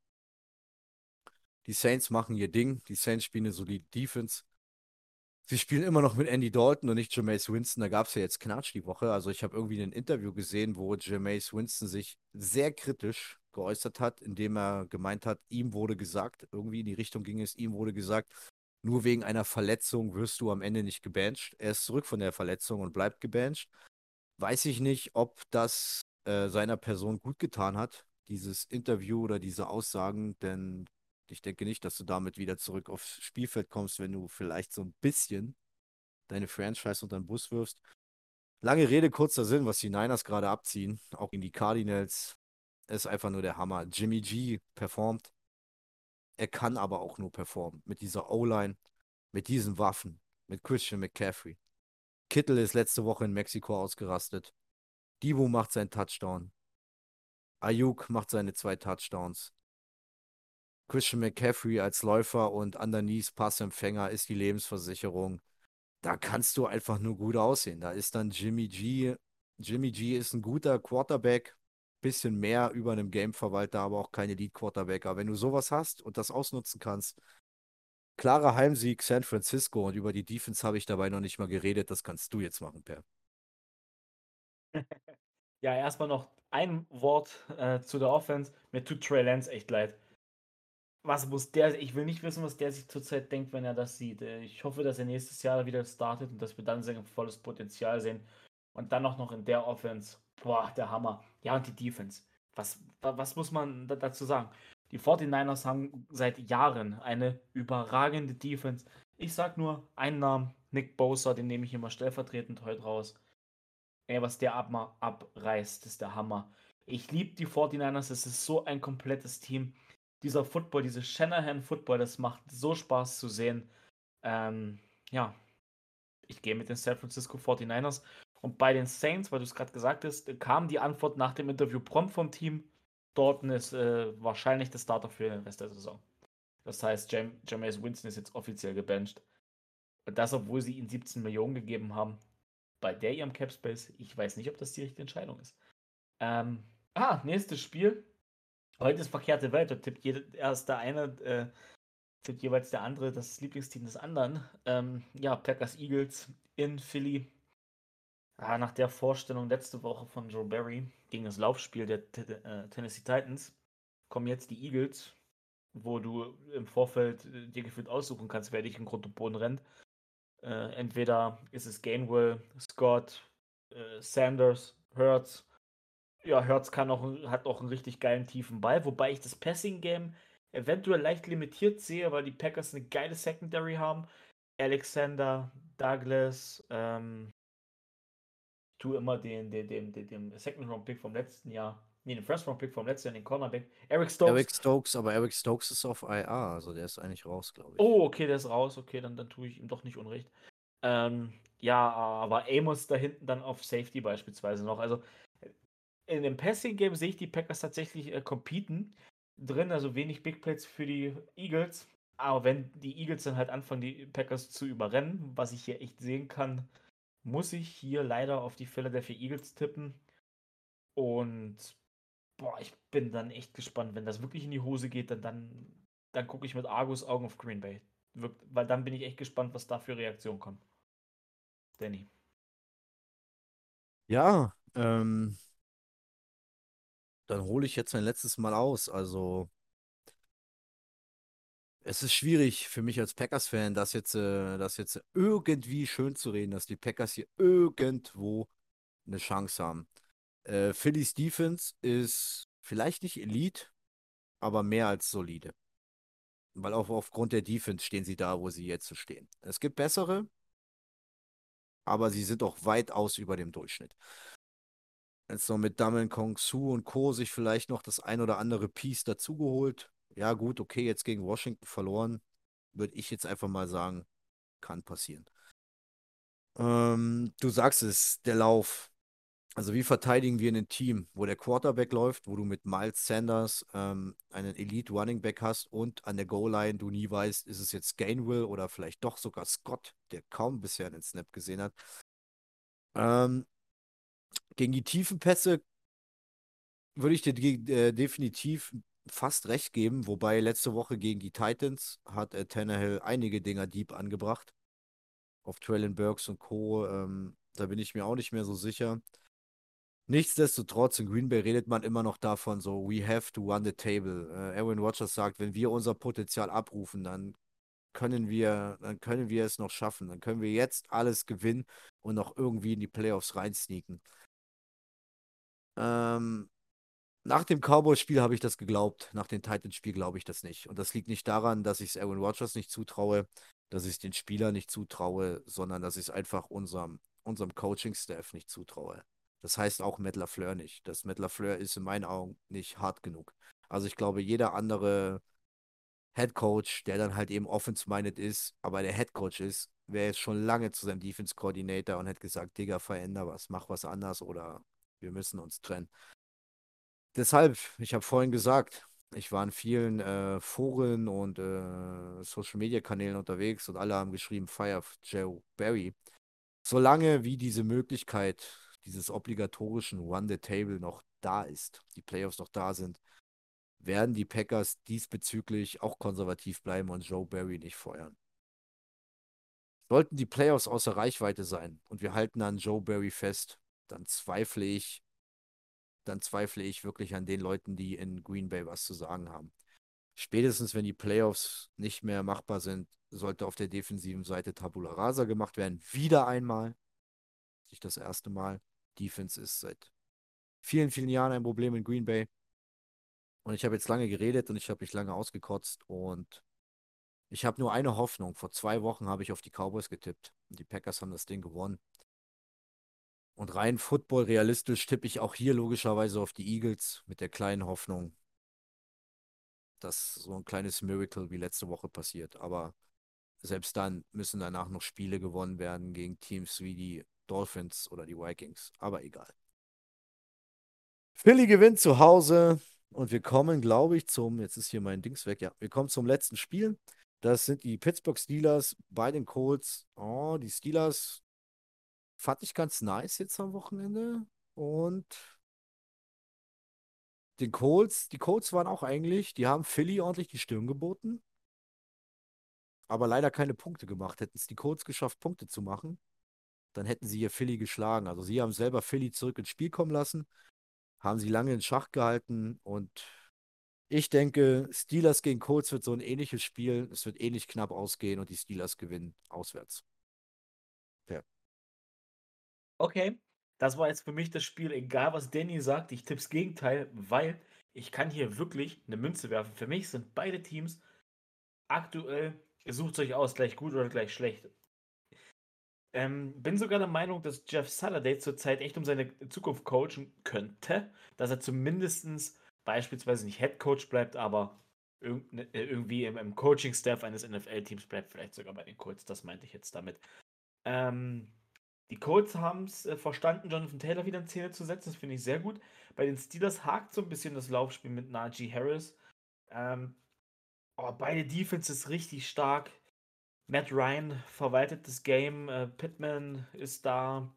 Die Saints machen ihr Ding. Die Saints spielen eine solide Defense. Sie spielen immer noch mit Andy Dalton und nicht Jameis Winston. Da gab es ja jetzt Knatsch die Woche. Also ich habe irgendwie ein Interview gesehen, wo Jameis Winston sich sehr kritisch geäußert hat, indem er gemeint hat, ihm wurde gesagt, irgendwie in die Richtung ging es, ihm wurde gesagt, nur wegen einer Verletzung wirst du am Ende nicht gebancht. Er ist zurück von der Verletzung und bleibt gebancht. Weiß ich nicht, ob das äh, seiner Person gut getan hat, dieses Interview oder diese Aussagen, denn ich denke nicht, dass du damit wieder zurück aufs Spielfeld kommst, wenn du vielleicht so ein bisschen deine Franchise unter den Bus wirfst. Lange Rede, kurzer Sinn, was die Niners gerade abziehen, auch in die Cardinals, ist einfach nur der Hammer. Jimmy G performt. Er kann aber auch nur performen. Mit dieser O-Line, mit diesen Waffen, mit Christian McCaffrey. Kittel ist letzte Woche in Mexiko ausgerastet. Divo macht seinen Touchdown. Ayuk macht seine zwei Touchdowns. Christian McCaffrey als Läufer und underneath Passempfänger ist die Lebensversicherung. Da kannst du einfach nur gut aussehen. Da ist dann Jimmy G. Jimmy G ist ein guter Quarterback, bisschen mehr über einem Gameverwalter, aber auch kein Elite-Quarterback. Aber wenn du sowas hast und das ausnutzen kannst, klarer Heimsieg San Francisco und über die Defense habe ich dabei noch nicht mal geredet. Das kannst du jetzt machen, Per. Ja, erstmal noch ein Wort äh, zu der Offense. Mir tut Trey Lance echt leid was muss der, ich will nicht wissen, was der sich zurzeit denkt, wenn er das sieht. Äh, ich hoffe, dass er nächstes Jahr wieder startet und dass wir dann sein volles Potenzial sehen. Und dann auch noch in der Offense. Boah, der Hammer. Ja, und die Defense. Was, was muss man dazu sagen? Die 49ers haben seit Jahren eine überragende Defense. Ich sag nur einen Namen, Nick Bosa, den nehme ich immer stellvertretend heute raus. Ey, was der ab abreißt, ist der Hammer. Ich liebe die 49ers, es ist so ein komplettes Team dieser Football, diese Shanahan-Football, das macht so Spaß zu sehen. Ähm, ja, ich gehe mit den San Francisco 49ers. Und bei den Saints, weil du es gerade gesagt hast, kam die Antwort nach dem Interview prompt vom Team. Dorton ist äh, wahrscheinlich der Starter für den Rest der Saison. Das heißt, Jam Jameis Winston ist jetzt offiziell gebencht. Und das, obwohl sie ihm 17 Millionen gegeben haben. Bei der ihrem Cap Space, ich weiß nicht, ob das die richtige Entscheidung ist. Ähm, ah, nächstes Spiel. Heute ist verkehrte Welt, da tippt jeder, erst der eine, äh, tippt jeweils der andere das Lieblingsteam des anderen. Ähm, ja, Packers Eagles in Philly. Ja, nach der Vorstellung letzte Woche von Joe Barry gegen das Laufspiel der äh, Tennessee Titans kommen jetzt die Eagles, wo du im Vorfeld äh, dir gefühlt aussuchen kannst, wer dich in Grund und Boden rennt. Äh, entweder ist es Gainwell, Scott, äh, Sanders, Hurts ja, Hertz kann auch, hat auch einen richtig geilen tiefen Ball, wobei ich das Passing-Game eventuell leicht limitiert sehe, weil die Packers eine geile Secondary haben. Alexander, Douglas, ähm, tue immer den, den, den, den, den Second-Round-Pick vom letzten Jahr, nee, den First-Round-Pick vom letzten Jahr, den Cornerback, Eric Stokes. Eric Stokes, aber Eric Stokes ist auf IA, also der ist eigentlich raus, glaube ich. Oh, okay, der ist raus, okay, dann, dann tue ich ihm doch nicht unrecht. Ähm, ja, aber Amos da hinten dann auf Safety beispielsweise noch. Also in dem Passing-Game sehe ich die Packers tatsächlich äh, competen drin, also wenig Big Plays für die Eagles. Aber wenn die Eagles dann halt anfangen, die Packers zu überrennen, was ich hier echt sehen kann, muss ich hier leider auf die vier Eagles tippen. Und boah, ich bin dann echt gespannt, wenn das wirklich in die Hose geht, dann, dann, dann gucke ich mit Argus Augen auf Green Bay. Weil dann bin ich echt gespannt, was da für Reaktionen kommen. Danny. Ja, ähm, dann hole ich jetzt mein letztes Mal aus. Also, es ist schwierig für mich als Packers-Fan, das jetzt, äh, das jetzt irgendwie schön zu reden, dass die Packers hier irgendwo eine Chance haben. Äh, Phillies Defense ist vielleicht nicht Elite, aber mehr als solide. Weil auch aufgrund der Defense stehen sie da, wo sie jetzt so stehen. Es gibt bessere, aber sie sind auch weitaus über dem Durchschnitt. Jetzt noch mit Damen Kong Su und Co. sich vielleicht noch das ein oder andere Piece dazugeholt. Ja, gut, okay, jetzt gegen Washington verloren. Würde ich jetzt einfach mal sagen, kann passieren. Ähm, du sagst es, der Lauf. Also wie verteidigen wir ein Team, wo der Quarterback läuft, wo du mit Miles Sanders ähm, einen Elite Running Back hast und an der Goal-Line du nie weißt, ist es jetzt Gainwell oder vielleicht doch sogar Scott, der kaum bisher einen Snap gesehen hat. Ähm, gegen die tiefen Pässe würde ich dir äh, definitiv fast recht geben, wobei letzte Woche gegen die Titans hat äh, Tannehill einige Dinger deep angebracht. Auf Traylon Burks und Co. Ähm, da bin ich mir auch nicht mehr so sicher. Nichtsdestotrotz, in Green Bay redet man immer noch davon, so, we have to run the table. Äh, Aaron Rodgers sagt, wenn wir unser Potenzial abrufen, dann können wir, dann können wir es noch schaffen. Dann können wir jetzt alles gewinnen und noch irgendwie in die Playoffs reinsneaken. Ähm, nach dem Cowboys-Spiel habe ich das geglaubt. Nach dem Titans-Spiel glaube ich das nicht. Und das liegt nicht daran, dass ich es Aaron Rodgers nicht zutraue, dass ich es den Spielern nicht zutraue, sondern dass ich es einfach unserem, unserem Coaching-Staff nicht zutraue. Das heißt auch Matt LaFleur nicht. Das Matt LaFleur ist in meinen Augen nicht hart genug. Also ich glaube, jeder andere Head Coach, der dann halt eben offense-minded ist, aber der Head Coach ist, wäre jetzt schon lange zu seinem Defense Coordinator und hätte gesagt, Digga, veränder was, mach was anders oder wir müssen uns trennen. Deshalb, ich habe vorhin gesagt, ich war in vielen äh, Foren und äh, Social Media Kanälen unterwegs und alle haben geschrieben, Fire Joe Barry. Solange wie diese Möglichkeit dieses obligatorischen Run the Table noch da ist, die Playoffs noch da sind, werden die Packers diesbezüglich auch konservativ bleiben und Joe Barry nicht feuern. Sollten die Playoffs außer Reichweite sein und wir halten an Joe Barry fest, dann zweifle ich, dann zweifle ich wirklich an den Leuten, die in Green Bay was zu sagen haben. Spätestens wenn die Playoffs nicht mehr machbar sind, sollte auf der defensiven Seite Tabula Rasa gemacht werden. Wieder einmal. Nicht das erste Mal. Defense ist seit vielen, vielen Jahren ein Problem in Green Bay. Und ich habe jetzt lange geredet und ich habe mich lange ausgekotzt und ich habe nur eine Hoffnung. Vor zwei Wochen habe ich auf die Cowboys getippt und die Packers haben das Ding gewonnen. Und rein Football realistisch tippe ich auch hier logischerweise auf die Eagles mit der kleinen Hoffnung, dass so ein kleines Miracle wie letzte Woche passiert. Aber selbst dann müssen danach noch Spiele gewonnen werden gegen Teams wie die Dolphins oder die Vikings. Aber egal. Philly gewinnt zu Hause und wir kommen, glaube ich, zum, jetzt ist hier mein Dings weg, ja, wir kommen zum letzten Spiel. Das sind die Pittsburgh Steelers bei den Colts. Oh, die Steelers fand ich ganz nice jetzt am Wochenende. Und den Colts, die Colts waren auch eigentlich, die haben Philly ordentlich die Stirn geboten. Aber leider keine Punkte gemacht. Hätten es die Colts geschafft, Punkte zu machen, dann hätten sie hier Philly geschlagen. Also sie haben selber Philly zurück ins Spiel kommen lassen, haben sie lange in Schach gehalten und ich denke, Steelers gegen Colts wird so ein ähnliches Spiel. Es wird ähnlich knapp ausgehen und die Steelers gewinnen auswärts. Okay, das war jetzt für mich das Spiel, egal was Danny sagt, ich tipp's Gegenteil, weil ich kann hier wirklich eine Münze werfen. Für mich sind beide Teams aktuell, sucht euch aus, gleich gut oder gleich schlecht. Ähm, bin sogar der Meinung, dass Jeff Saturday zurzeit echt um seine Zukunft coachen könnte, dass er zumindest beispielsweise nicht Head Coach bleibt, aber äh, irgendwie im, im Coaching-Staff eines NFL-Teams bleibt, vielleicht sogar bei den Colts, das meinte ich jetzt damit. Ähm, die Colts haben es äh, verstanden, Jonathan Taylor wieder in Szene zu setzen, das finde ich sehr gut. Bei den Steelers hakt so ein bisschen das Laufspiel mit Najee Harris. Ähm, aber beide Defenses richtig stark. Matt Ryan verwaltet das Game, äh, Pittman ist da.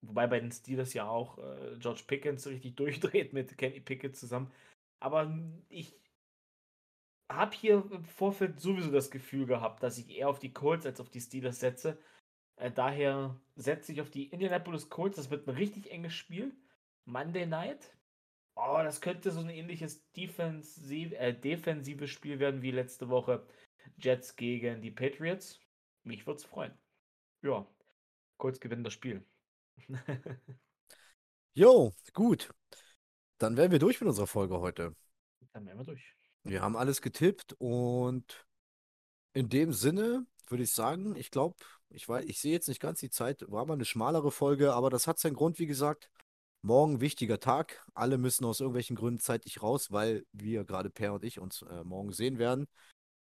Wobei bei den Steelers ja auch äh, George Pickens richtig durchdreht mit Kenny Pickett zusammen. Aber ich habe hier im Vorfeld sowieso das Gefühl gehabt, dass ich eher auf die Colts als auf die Steelers setze. Äh, daher setze ich auf die Indianapolis Colts. Das wird ein richtig enges Spiel. Monday Night. Oh, das könnte so ein ähnliches Defensiv äh, defensives Spiel werden wie letzte Woche. Jets gegen die Patriots. Mich würde es freuen. Ja, Colts gewinnen das Spiel. Jo, gut. Dann wären wir durch mit unserer Folge heute. Dann wären wir durch. Wir haben alles getippt und in dem Sinne würde ich sagen, ich glaube, ich weiß, ich sehe jetzt nicht ganz die Zeit, war mal eine schmalere Folge, aber das hat seinen Grund, wie gesagt. Morgen wichtiger Tag. Alle müssen aus irgendwelchen Gründen zeitig raus, weil wir gerade Per und ich uns äh, morgen sehen werden.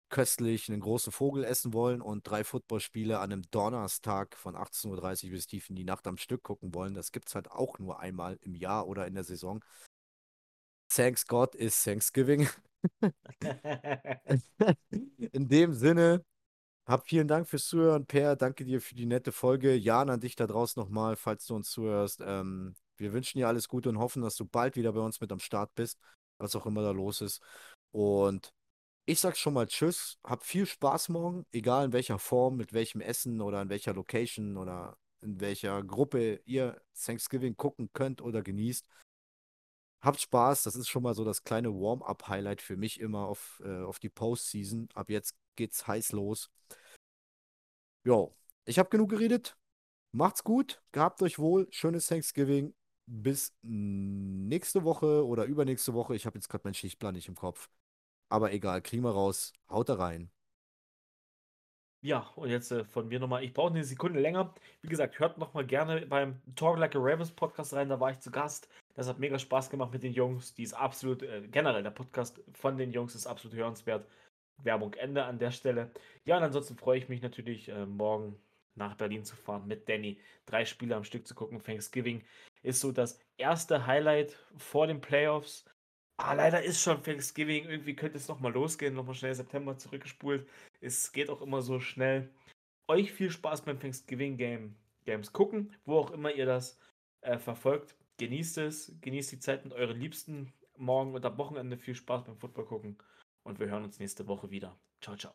Köstlich einen großen Vogel essen wollen und drei Footballspiele an einem Donnerstag von 18.30 Uhr bis tief in die Nacht am Stück gucken wollen. Das gibt es halt auch nur einmal im Jahr oder in der Saison. Thanks God is Thanksgiving. in dem Sinne, hab vielen Dank fürs Zuhören, Per. Danke dir für die nette Folge. Jan, an dich da draußen nochmal, falls du uns zuhörst. Ähm, wir wünschen dir alles Gute und hoffen, dass du bald wieder bei uns mit am Start bist, was auch immer da los ist. Und ich sag schon mal Tschüss, hab viel Spaß morgen, egal in welcher Form, mit welchem Essen oder in welcher Location oder in welcher Gruppe ihr Thanksgiving gucken könnt oder genießt. Habt Spaß, das ist schon mal so das kleine Warm-up-Highlight für mich immer auf, äh, auf die Postseason. Ab jetzt geht's heiß los. Jo, ich habe genug geredet. Macht's gut, gehabt euch wohl, schönes Thanksgiving. Bis nächste Woche oder übernächste Woche. Ich habe jetzt gerade meinen Schichtplan nicht im Kopf. Aber egal, kriegen wir raus. Haut da rein. Ja, und jetzt äh, von mir nochmal, ich brauche eine Sekunde länger. Wie gesagt, hört nochmal gerne beim Talk Like a Ravens Podcast rein, da war ich zu Gast. Das hat mega Spaß gemacht mit den Jungs. Die ist absolut, äh, generell der Podcast von den Jungs ist absolut hörenswert. Werbung Ende an der Stelle. Ja, und ansonsten freue ich mich natürlich, äh, morgen nach Berlin zu fahren mit Danny. Drei Spiele am Stück zu gucken. Thanksgiving ist so das erste Highlight vor den Playoffs. Ah, leider ist schon Thanksgiving. Irgendwie könnte es nochmal losgehen. Nochmal schnell September zurückgespult. Es geht auch immer so schnell. Euch viel Spaß beim Thanksgiving Game Games gucken, wo auch immer ihr das äh, verfolgt. Genießt es, genießt die Zeit mit euren Liebsten. Morgen und am Wochenende viel Spaß beim Football gucken. Und wir hören uns nächste Woche wieder. Ciao, ciao.